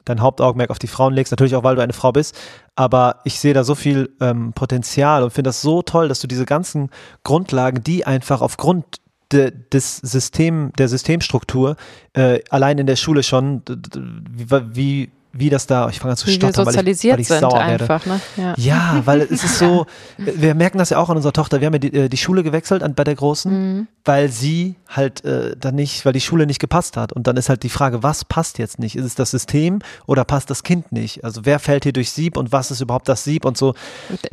dein Hauptaugenmerk auf die Frauen legst, natürlich auch, weil du eine Frau bist, aber ich sehe da so viel ähm, Potenzial und finde das so toll, dass du diese ganzen Grundlagen, die einfach aufgrund de, des System, der Systemstruktur äh, allein in der Schule schon, wie, wie wie das da, ich fange an zu stottern, weil ich, weil ich sauer einfach, werde. Ne? Ja. ja. weil es ist so, wir merken das ja auch an unserer Tochter, wir haben ja die, äh, die Schule gewechselt an, bei der Großen, mhm. weil sie halt äh, dann nicht, weil die Schule nicht gepasst hat. Und dann ist halt die Frage, was passt jetzt nicht? Ist es das System oder passt das Kind nicht? Also wer fällt hier durch Sieb und was ist überhaupt das Sieb und so?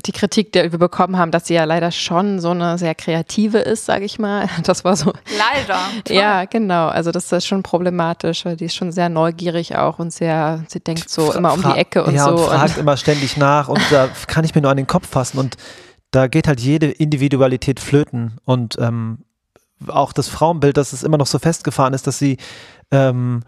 Die Kritik, die wir bekommen haben, dass sie ja leider schon so eine sehr kreative ist, sage ich mal. Das war so. Leider. Toll. Ja, genau. Also das ist schon problematisch, weil die ist schon sehr neugierig auch und sehr, sie denkt so immer um die Ecke und ja, so. Und fragt und immer ständig nach und da kann ich mir nur an den Kopf fassen und da geht halt jede Individualität flöten und ähm, auch das Frauenbild, dass es immer noch so festgefahren ist, dass sie ähm,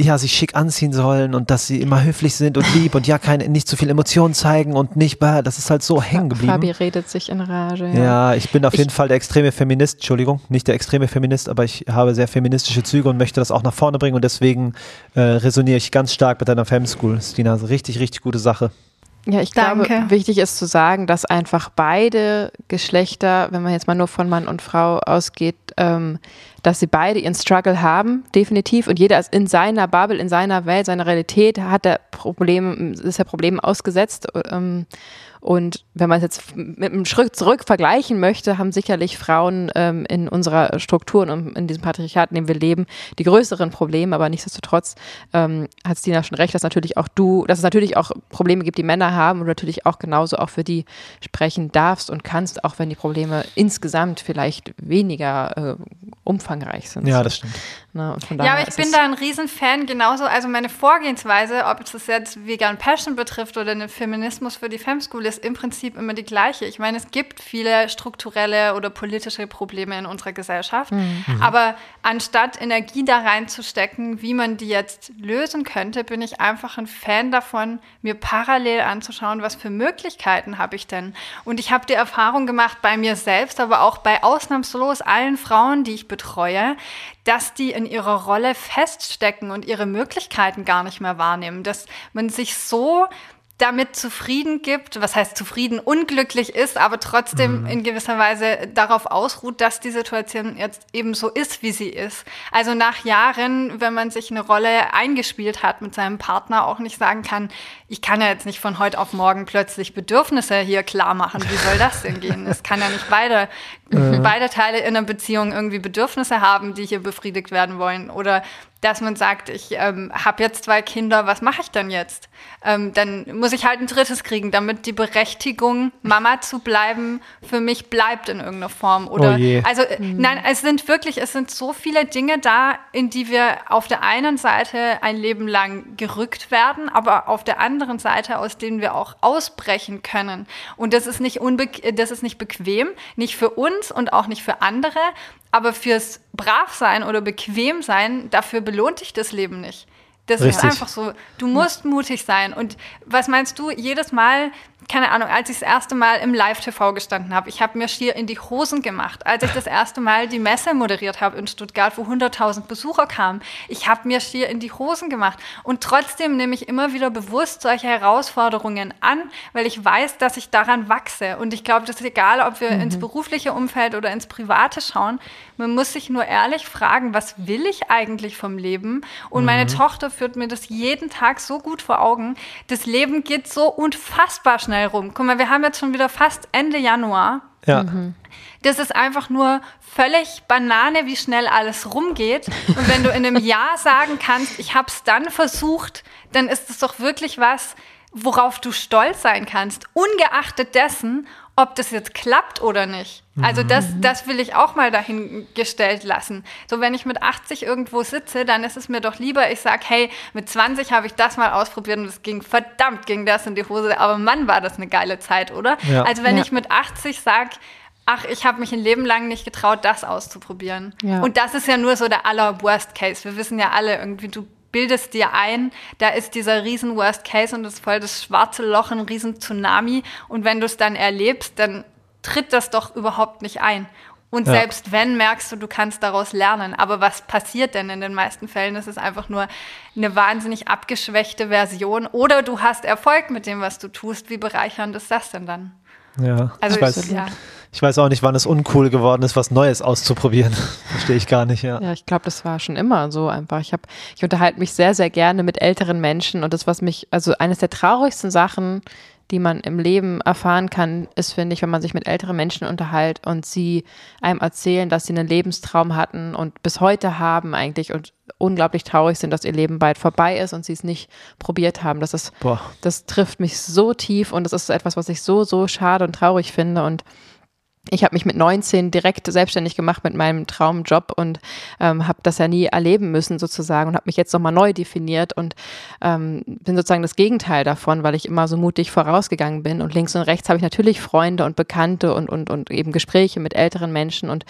ja, sich schick anziehen sollen und dass sie immer höflich sind und lieb und ja, keine, nicht zu viel Emotionen zeigen und nicht, das ist halt so hängen geblieben. Fabi redet sich in Rage. Ja, ja ich bin auf ich, jeden Fall der extreme Feminist, Entschuldigung, nicht der extreme Feminist, aber ich habe sehr feministische Züge und möchte das auch nach vorne bringen und deswegen äh, resoniere ich ganz stark mit deiner Femschool, Stina. Also richtig, richtig gute Sache. Ja, ich Danke. glaube, wichtig ist zu sagen, dass einfach beide Geschlechter, wenn man jetzt mal nur von Mann und Frau ausgeht, ähm, dass sie beide ihren Struggle haben, definitiv. Und jeder ist in seiner Bubble, in seiner Welt, seiner Realität, hat er Probleme, ist er Problemen ausgesetzt. Ähm, und wenn man es jetzt mit einem Schritt zurück vergleichen möchte, haben sicherlich Frauen ähm, in unserer Struktur und in diesem Patriarchat, in dem wir leben, die größeren Probleme. Aber nichtsdestotrotz ähm, hat Stina schon recht, dass natürlich auch du, dass es natürlich auch Probleme gibt, die Männer haben und natürlich auch genauso auch für die sprechen darfst und kannst, auch wenn die Probleme insgesamt vielleicht weniger äh, umfangreich sind. Ja, das stimmt. Na, ja, aber ich bin da ein Riesenfan, genauso, also meine Vorgehensweise, ob es das jetzt Vegan Passion betrifft oder den Feminismus für die Femschool, ist im Prinzip immer die gleiche. Ich meine, es gibt viele strukturelle oder politische Probleme in unserer Gesellschaft, mhm. aber anstatt Energie da reinzustecken, wie man die jetzt lösen könnte, bin ich einfach ein Fan davon, mir parallel anzuschauen, was für Möglichkeiten habe ich denn. Und ich habe die Erfahrung gemacht bei mir selbst, aber auch bei ausnahmslos allen Frauen, die ich betreue, dass die in ihrer Rolle feststecken und ihre Möglichkeiten gar nicht mehr wahrnehmen, dass man sich so damit zufrieden gibt, was heißt zufrieden, unglücklich ist, aber trotzdem mhm. in gewisser Weise darauf ausruht, dass die Situation jetzt eben so ist, wie sie ist. Also nach Jahren, wenn man sich eine Rolle eingespielt hat mit seinem Partner, auch nicht sagen kann, ich kann ja jetzt nicht von heute auf morgen plötzlich Bedürfnisse hier klar machen. Wie soll das denn gehen? Es kann ja nicht beide, äh. beide Teile in einer Beziehung irgendwie Bedürfnisse haben, die hier befriedigt werden wollen. Oder dass man sagt, ich ähm, habe jetzt zwei Kinder, was mache ich denn jetzt? Ähm, dann muss ich halt ein drittes kriegen, damit die Berechtigung, Mama zu bleiben, für mich bleibt in irgendeiner Form. Oder oh also mhm. nein, es sind wirklich, es sind so viele Dinge da, in die wir auf der einen Seite ein Leben lang gerückt werden, aber auf der anderen Seite, aus denen wir auch ausbrechen können. Und das ist nicht unbe das ist nicht bequem, nicht für uns und auch nicht für andere, aber fürs Bravsein oder Bequemsein, dafür belohnt dich das Leben nicht. Das Richtig. ist einfach so. Du musst mutig sein. Und was meinst du, jedes Mal, keine Ahnung, als ich das erste Mal im Live-TV gestanden habe, ich habe mir schier in die Hosen gemacht. Als ich das erste Mal die Messe moderiert habe in Stuttgart, wo 100.000 Besucher kamen, ich habe mir schier in die Hosen gemacht. Und trotzdem nehme ich immer wieder bewusst solche Herausforderungen an, weil ich weiß, dass ich daran wachse. Und ich glaube, das ist egal, ob wir mhm. ins berufliche Umfeld oder ins private schauen. Man muss sich nur ehrlich fragen, was will ich eigentlich vom Leben? Und mhm. meine Tochter führt mir das jeden Tag so gut vor Augen. Das Leben geht so unfassbar schnell schnell rum. Guck mal, wir haben jetzt schon wieder fast Ende Januar. Ja. Mhm. Das ist einfach nur völlig Banane, wie schnell alles rumgeht. Und wenn du in einem Jahr sagen kannst, ich habe es dann versucht, dann ist es doch wirklich was, worauf du stolz sein kannst, ungeachtet dessen, ob das jetzt klappt oder nicht. Also das, mhm. das will ich auch mal dahingestellt lassen. So, wenn ich mit 80 irgendwo sitze, dann ist es mir doch lieber, ich sage, hey, mit 20 habe ich das mal ausprobiert und es ging verdammt, ging das in die Hose. Aber Mann, war das eine geile Zeit, oder? Ja. Also wenn ja. ich mit 80 sage, ach, ich habe mich ein Leben lang nicht getraut, das auszuprobieren. Ja. Und das ist ja nur so der aller Worst Case. Wir wissen ja alle irgendwie, du bildest dir ein, da ist dieser riesen Worst Case und das ist voll das schwarze Loch, ein riesen Tsunami. Und wenn du es dann erlebst, dann tritt das doch überhaupt nicht ein. Und ja. selbst wenn, merkst du, du kannst daraus lernen. Aber was passiert denn in den meisten Fällen? Das ist einfach nur eine wahnsinnig abgeschwächte Version. Oder du hast Erfolg mit dem, was du tust. Wie bereichernd ist das denn dann? Ja, also ich weiß, ja. Ich weiß auch nicht, wann es uncool geworden ist, was Neues auszuprobieren. Verstehe ich gar nicht, ja. Ja, ich glaube, das war schon immer so einfach. Ich ich unterhalte mich sehr, sehr gerne mit älteren Menschen und das, was mich, also eines der traurigsten Sachen, die man im Leben erfahren kann, ist, finde ich, wenn man sich mit älteren Menschen unterhält und sie einem erzählen, dass sie einen Lebenstraum hatten und bis heute haben eigentlich und unglaublich traurig sind, dass ihr Leben bald vorbei ist und sie es nicht probiert haben. Das ist, Boah. das trifft mich so tief und das ist etwas, was ich so, so schade und traurig finde und ich habe mich mit 19 direkt selbstständig gemacht mit meinem Traumjob und ähm, habe das ja nie erleben müssen sozusagen und habe mich jetzt nochmal neu definiert und ähm, bin sozusagen das Gegenteil davon, weil ich immer so mutig vorausgegangen bin und links und rechts habe ich natürlich Freunde und Bekannte und, und, und eben Gespräche mit älteren Menschen und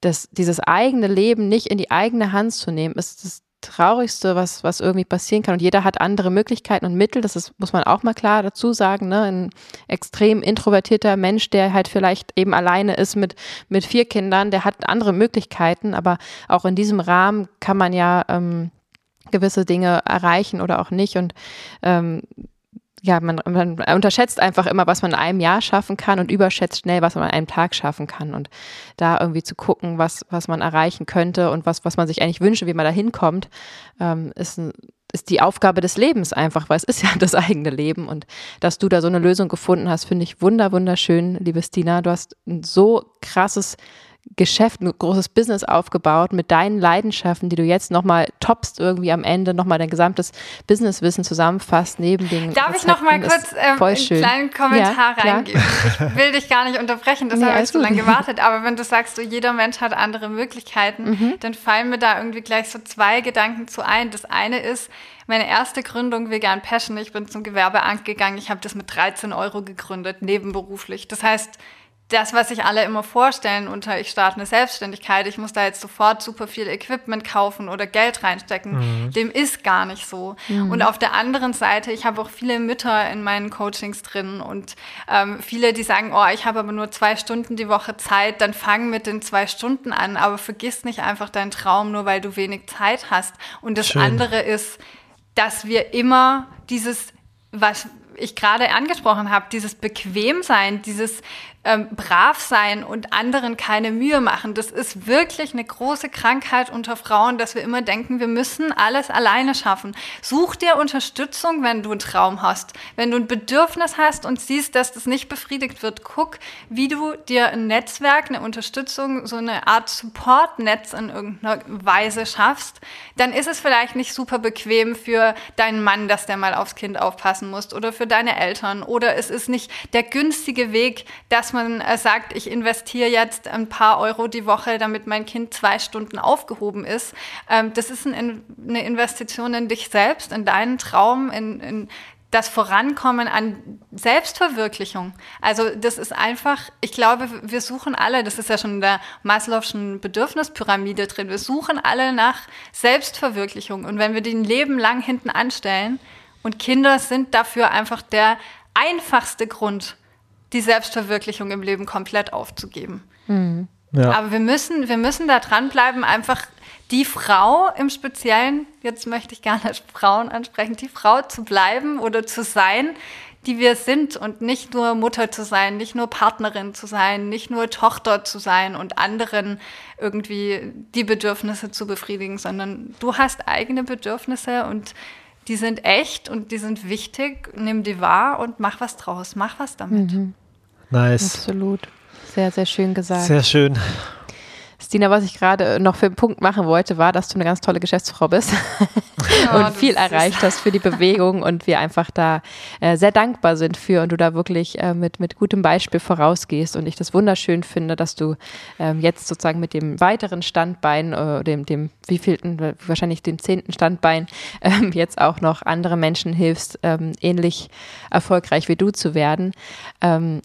das, dieses eigene Leben nicht in die eigene Hand zu nehmen, ist das Traurigste, was, was irgendwie passieren kann. Und jeder hat andere Möglichkeiten und Mittel. Das ist, muss man auch mal klar dazu sagen. Ne? Ein extrem introvertierter Mensch, der halt vielleicht eben alleine ist mit, mit vier Kindern, der hat andere Möglichkeiten. Aber auch in diesem Rahmen kann man ja ähm, gewisse Dinge erreichen oder auch nicht. Und ähm, ja, man, man unterschätzt einfach immer, was man in einem Jahr schaffen kann und überschätzt schnell, was man in einem Tag schaffen kann. Und da irgendwie zu gucken, was, was man erreichen könnte und was, was man sich eigentlich wünscht, wie man da hinkommt, ähm, ist, ist die Aufgabe des Lebens einfach, weil es ist ja das eigene Leben. Und dass du da so eine Lösung gefunden hast, finde ich wunder, wunderschön, liebe Stina. Du hast ein so krasses Geschäft, ein großes Business aufgebaut mit deinen Leidenschaften, die du jetzt nochmal toppst, irgendwie am Ende nochmal dein gesamtes Businesswissen zusammenfasst, neben den Darf ich nochmal kurz ähm, einen kleinen Kommentar ja, reingeben? Ich will dich gar nicht unterbrechen, deshalb nee, habe ich so lange gewartet, aber wenn du sagst, so jeder Mensch hat andere Möglichkeiten, mhm. dann fallen mir da irgendwie gleich so zwei Gedanken zu ein. Das eine ist, meine erste Gründung Vegan Passion, ich bin zum Gewerbeamt gegangen, ich habe das mit 13 Euro gegründet, nebenberuflich. Das heißt, das, was sich alle immer vorstellen unter ich starte eine Selbstständigkeit, ich muss da jetzt sofort super viel Equipment kaufen oder Geld reinstecken, mhm. dem ist gar nicht so. Mhm. Und auf der anderen Seite, ich habe auch viele Mütter in meinen Coachings drin und ähm, viele, die sagen, oh, ich habe aber nur zwei Stunden die Woche Zeit, dann fang mit den zwei Stunden an, aber vergiss nicht einfach deinen Traum, nur weil du wenig Zeit hast. Und das Schön. andere ist, dass wir immer dieses was ich gerade angesprochen habe, dieses Bequemsein, dieses ähm, brav sein und anderen keine Mühe machen. Das ist wirklich eine große Krankheit unter Frauen, dass wir immer denken, wir müssen alles alleine schaffen. Such dir Unterstützung, wenn du einen Traum hast. Wenn du ein Bedürfnis hast und siehst, dass das nicht befriedigt wird, guck, wie du dir ein Netzwerk, eine Unterstützung, so eine Art Supportnetz in irgendeiner Weise schaffst. Dann ist es vielleicht nicht super bequem für deinen Mann, dass der mal aufs Kind aufpassen muss oder für deine Eltern oder es ist nicht der günstige Weg, dass man äh, sagt, ich investiere jetzt ein paar Euro die Woche, damit mein Kind zwei Stunden aufgehoben ist. Ähm, das ist ein, eine Investition in dich selbst, in deinen Traum, in, in das Vorankommen an Selbstverwirklichung. Also das ist einfach, ich glaube, wir suchen alle, das ist ja schon in der Maslow'schen Bedürfnispyramide drin, wir suchen alle nach Selbstverwirklichung. Und wenn wir die ein Leben lang hinten anstellen, und Kinder sind dafür einfach der einfachste Grund, die Selbstverwirklichung im Leben komplett aufzugeben. Mhm. Ja. Aber wir müssen, wir müssen da dranbleiben, einfach die Frau im Speziellen, jetzt möchte ich gerne Frauen ansprechen, die Frau zu bleiben oder zu sein, die wir sind und nicht nur Mutter zu sein, nicht nur Partnerin zu sein, nicht nur Tochter zu sein und anderen irgendwie die Bedürfnisse zu befriedigen, sondern du hast eigene Bedürfnisse und die sind echt und die sind wichtig. Nimm die wahr und mach was draus, mach was damit. Mhm. Nice. Absolut. Sehr, sehr schön gesagt. Sehr schön. Stina, was ich gerade noch für einen Punkt machen wollte, war, dass du eine ganz tolle Geschäftsfrau bist ja, und viel erreicht hast für die Bewegung und wir einfach da äh, sehr dankbar sind für und du da wirklich äh, mit, mit gutem Beispiel vorausgehst und ich das wunderschön finde, dass du ähm, jetzt sozusagen mit dem weiteren Standbein, äh, dem, dem wievielten, wahrscheinlich dem zehnten Standbein, ähm, jetzt auch noch andere Menschen hilfst, ähm, ähnlich erfolgreich wie du zu werden. Ähm,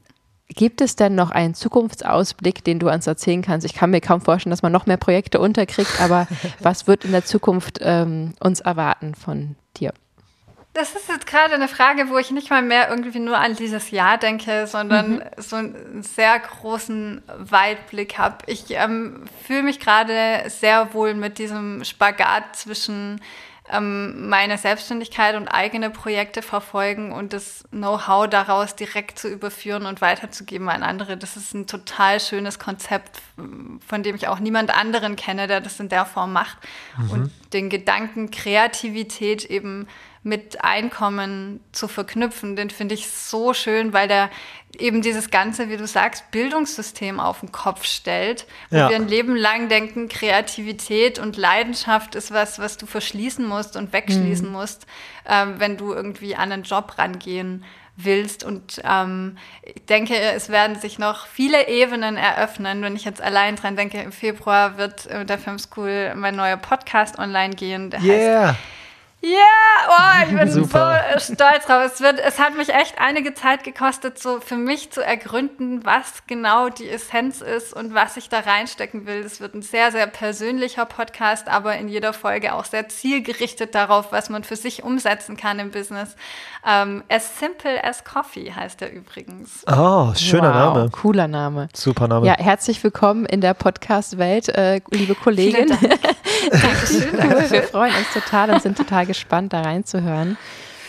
Gibt es denn noch einen Zukunftsausblick, den du uns erzählen kannst? Ich kann mir kaum vorstellen, dass man noch mehr Projekte unterkriegt, aber was wird in der Zukunft ähm, uns erwarten von dir? Das ist jetzt gerade eine Frage, wo ich nicht mal mehr irgendwie nur an dieses Jahr denke, sondern mhm. so einen sehr großen Weitblick habe. Ich ähm, fühle mich gerade sehr wohl mit diesem Spagat zwischen ähm, meine Selbstständigkeit und eigene Projekte verfolgen und das Know-how daraus direkt zu überführen und weiterzugeben an andere. Das ist ein total schönes Konzept, von dem ich auch niemand anderen kenne, der das in der Form macht. Mhm. Und den Gedanken Kreativität eben mit Einkommen zu verknüpfen, den finde ich so schön, weil der eben dieses ganze, wie du sagst, Bildungssystem auf den Kopf stellt, wo ja. wir ein Leben lang denken, Kreativität und Leidenschaft ist was, was du verschließen musst und wegschließen mhm. musst, ähm, wenn du irgendwie an einen Job rangehen willst. Und ähm, ich denke, es werden sich noch viele Ebenen eröffnen. Wenn ich jetzt allein dran denke, im Februar wird äh, der Film School mein neuer Podcast online gehen. Der yeah. heißt ja, oh, ich bin Super. so stolz drauf. Es, wird, es hat mich echt einige Zeit gekostet, so für mich zu ergründen, was genau die Essenz ist und was ich da reinstecken will. Es wird ein sehr, sehr persönlicher Podcast, aber in jeder Folge auch sehr zielgerichtet darauf, was man für sich umsetzen kann im Business. Ähm, as Simple as Coffee heißt er übrigens. Oh, schöner wow, Name. Cooler Name. Super Name. Ja, herzlich willkommen in der Podcast-Welt, äh, liebe Kollegin. Dank. Dankeschön. Wir freuen uns total und sind total gespannt, da reinzuhören.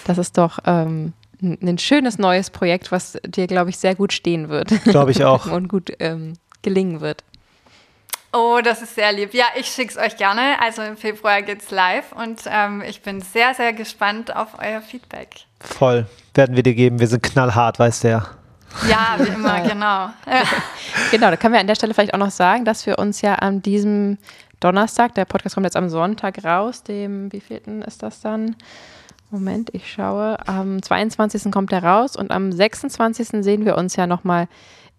Das ist doch ähm, ein schönes neues Projekt, was dir, glaube ich, sehr gut stehen wird. Glaube ich auch. und gut ähm, gelingen wird. Oh, das ist sehr lieb. Ja, ich schicke es euch gerne. Also im Februar geht es live und ähm, ich bin sehr, sehr gespannt auf euer Feedback. Voll. Werden wir dir geben. Wir sind knallhart, weißt du ja. Ja, wie immer, genau. genau, da können wir an der Stelle vielleicht auch noch sagen, dass wir uns ja an diesem Donnerstag, der Podcast kommt jetzt am Sonntag raus, dem, wie vielten ist das dann? Moment, ich schaue. Am 22. kommt er raus und am 26. sehen wir uns ja nochmal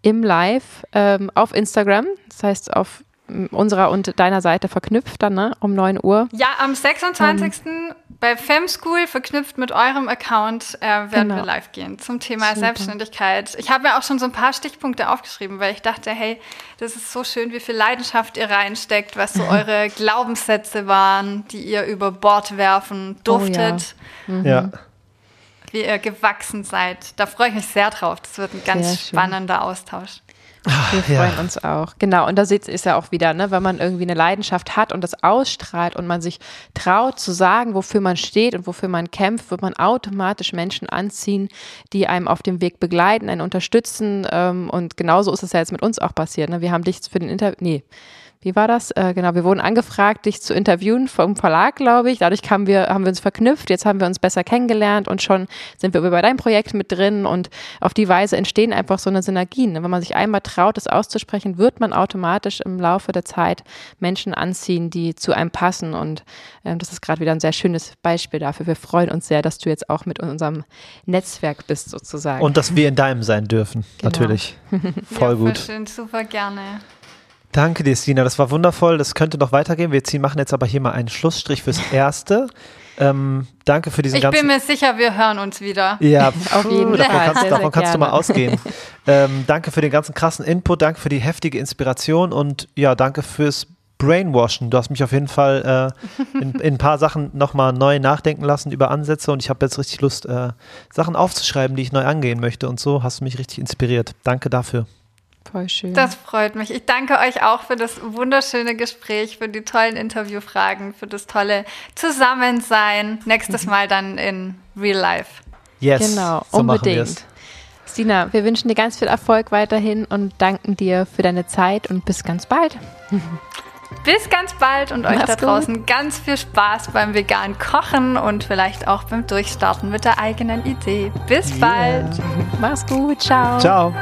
im Live ähm, auf Instagram. Das heißt, auf unserer und deiner Seite verknüpft dann, ne? Um 9 Uhr. Ja, am 26. Ähm, bei FemSchool verknüpft mit eurem Account äh, werden genau. wir live gehen zum Thema Super. Selbstständigkeit. Ich habe mir auch schon so ein paar Stichpunkte aufgeschrieben, weil ich dachte, hey, das ist so schön, wie viel Leidenschaft ihr reinsteckt, was so eure Glaubenssätze waren, die ihr über Bord werfen durftet. Oh, ja. Mhm. ja. Wie ihr gewachsen seid. Da freue ich mich sehr drauf. Das wird ein ganz spannender Austausch. Wir freuen ja. uns auch. Genau, und da ist ja auch wieder, ne, wenn man irgendwie eine Leidenschaft hat und das ausstrahlt und man sich traut zu sagen, wofür man steht und wofür man kämpft, wird man automatisch Menschen anziehen, die einem auf dem Weg begleiten, einen unterstützen. Ähm, und genauso ist es ja jetzt mit uns auch passiert. Ne? Wir haben dich für den Interview, nee, wie war das? Äh, genau, wir wurden angefragt, dich zu interviewen vom Verlag, glaube ich. Dadurch haben wir, haben wir uns verknüpft, jetzt haben wir uns besser kennengelernt und schon sind wir bei deinem Projekt mit drin und auf die Weise entstehen einfach so eine Synergien. Wenn man sich einmal traut, das auszusprechen, wird man automatisch im Laufe der Zeit Menschen anziehen, die zu einem passen und äh, das ist gerade wieder ein sehr schönes Beispiel dafür. Wir freuen uns sehr, dass du jetzt auch mit unserem Netzwerk bist sozusagen. Und dass wir in deinem sein dürfen, genau. natürlich. Voll ja, gut. Schön, super gerne. Danke dir, Stina. Das war wundervoll. Das könnte noch weitergehen. Wir ziehen, machen jetzt aber hier mal einen Schlussstrich fürs Erste. Ähm, danke für diesen ich ganzen. Ich bin mir sicher, wir hören uns wieder. Ja, auf jeden Fall. Davon kannst, sehr, davon sehr kannst du mal ausgehen. ähm, danke für den ganzen krassen Input. Danke für die heftige Inspiration und ja, danke fürs brainwashen. Du hast mich auf jeden Fall äh, in, in, ein paar Sachen nochmal neu nachdenken lassen über Ansätze und ich habe jetzt richtig Lust, äh, Sachen aufzuschreiben, die ich neu angehen möchte. Und so hast du mich richtig inspiriert. Danke dafür. Voll schön. Das freut mich. Ich danke euch auch für das wunderschöne Gespräch, für die tollen Interviewfragen, für das tolle Zusammensein. Nächstes mhm. Mal dann in Real Life. Yes. Genau, so unbedingt. Stina, wir wünschen dir ganz viel Erfolg weiterhin und danken dir für deine Zeit und bis ganz bald. Bis ganz bald und euch Mach's da draußen gut. ganz viel Spaß beim veganen Kochen und vielleicht auch beim Durchstarten mit der eigenen Idee. Bis yeah. bald. Mach's gut. Ciao. Ciao.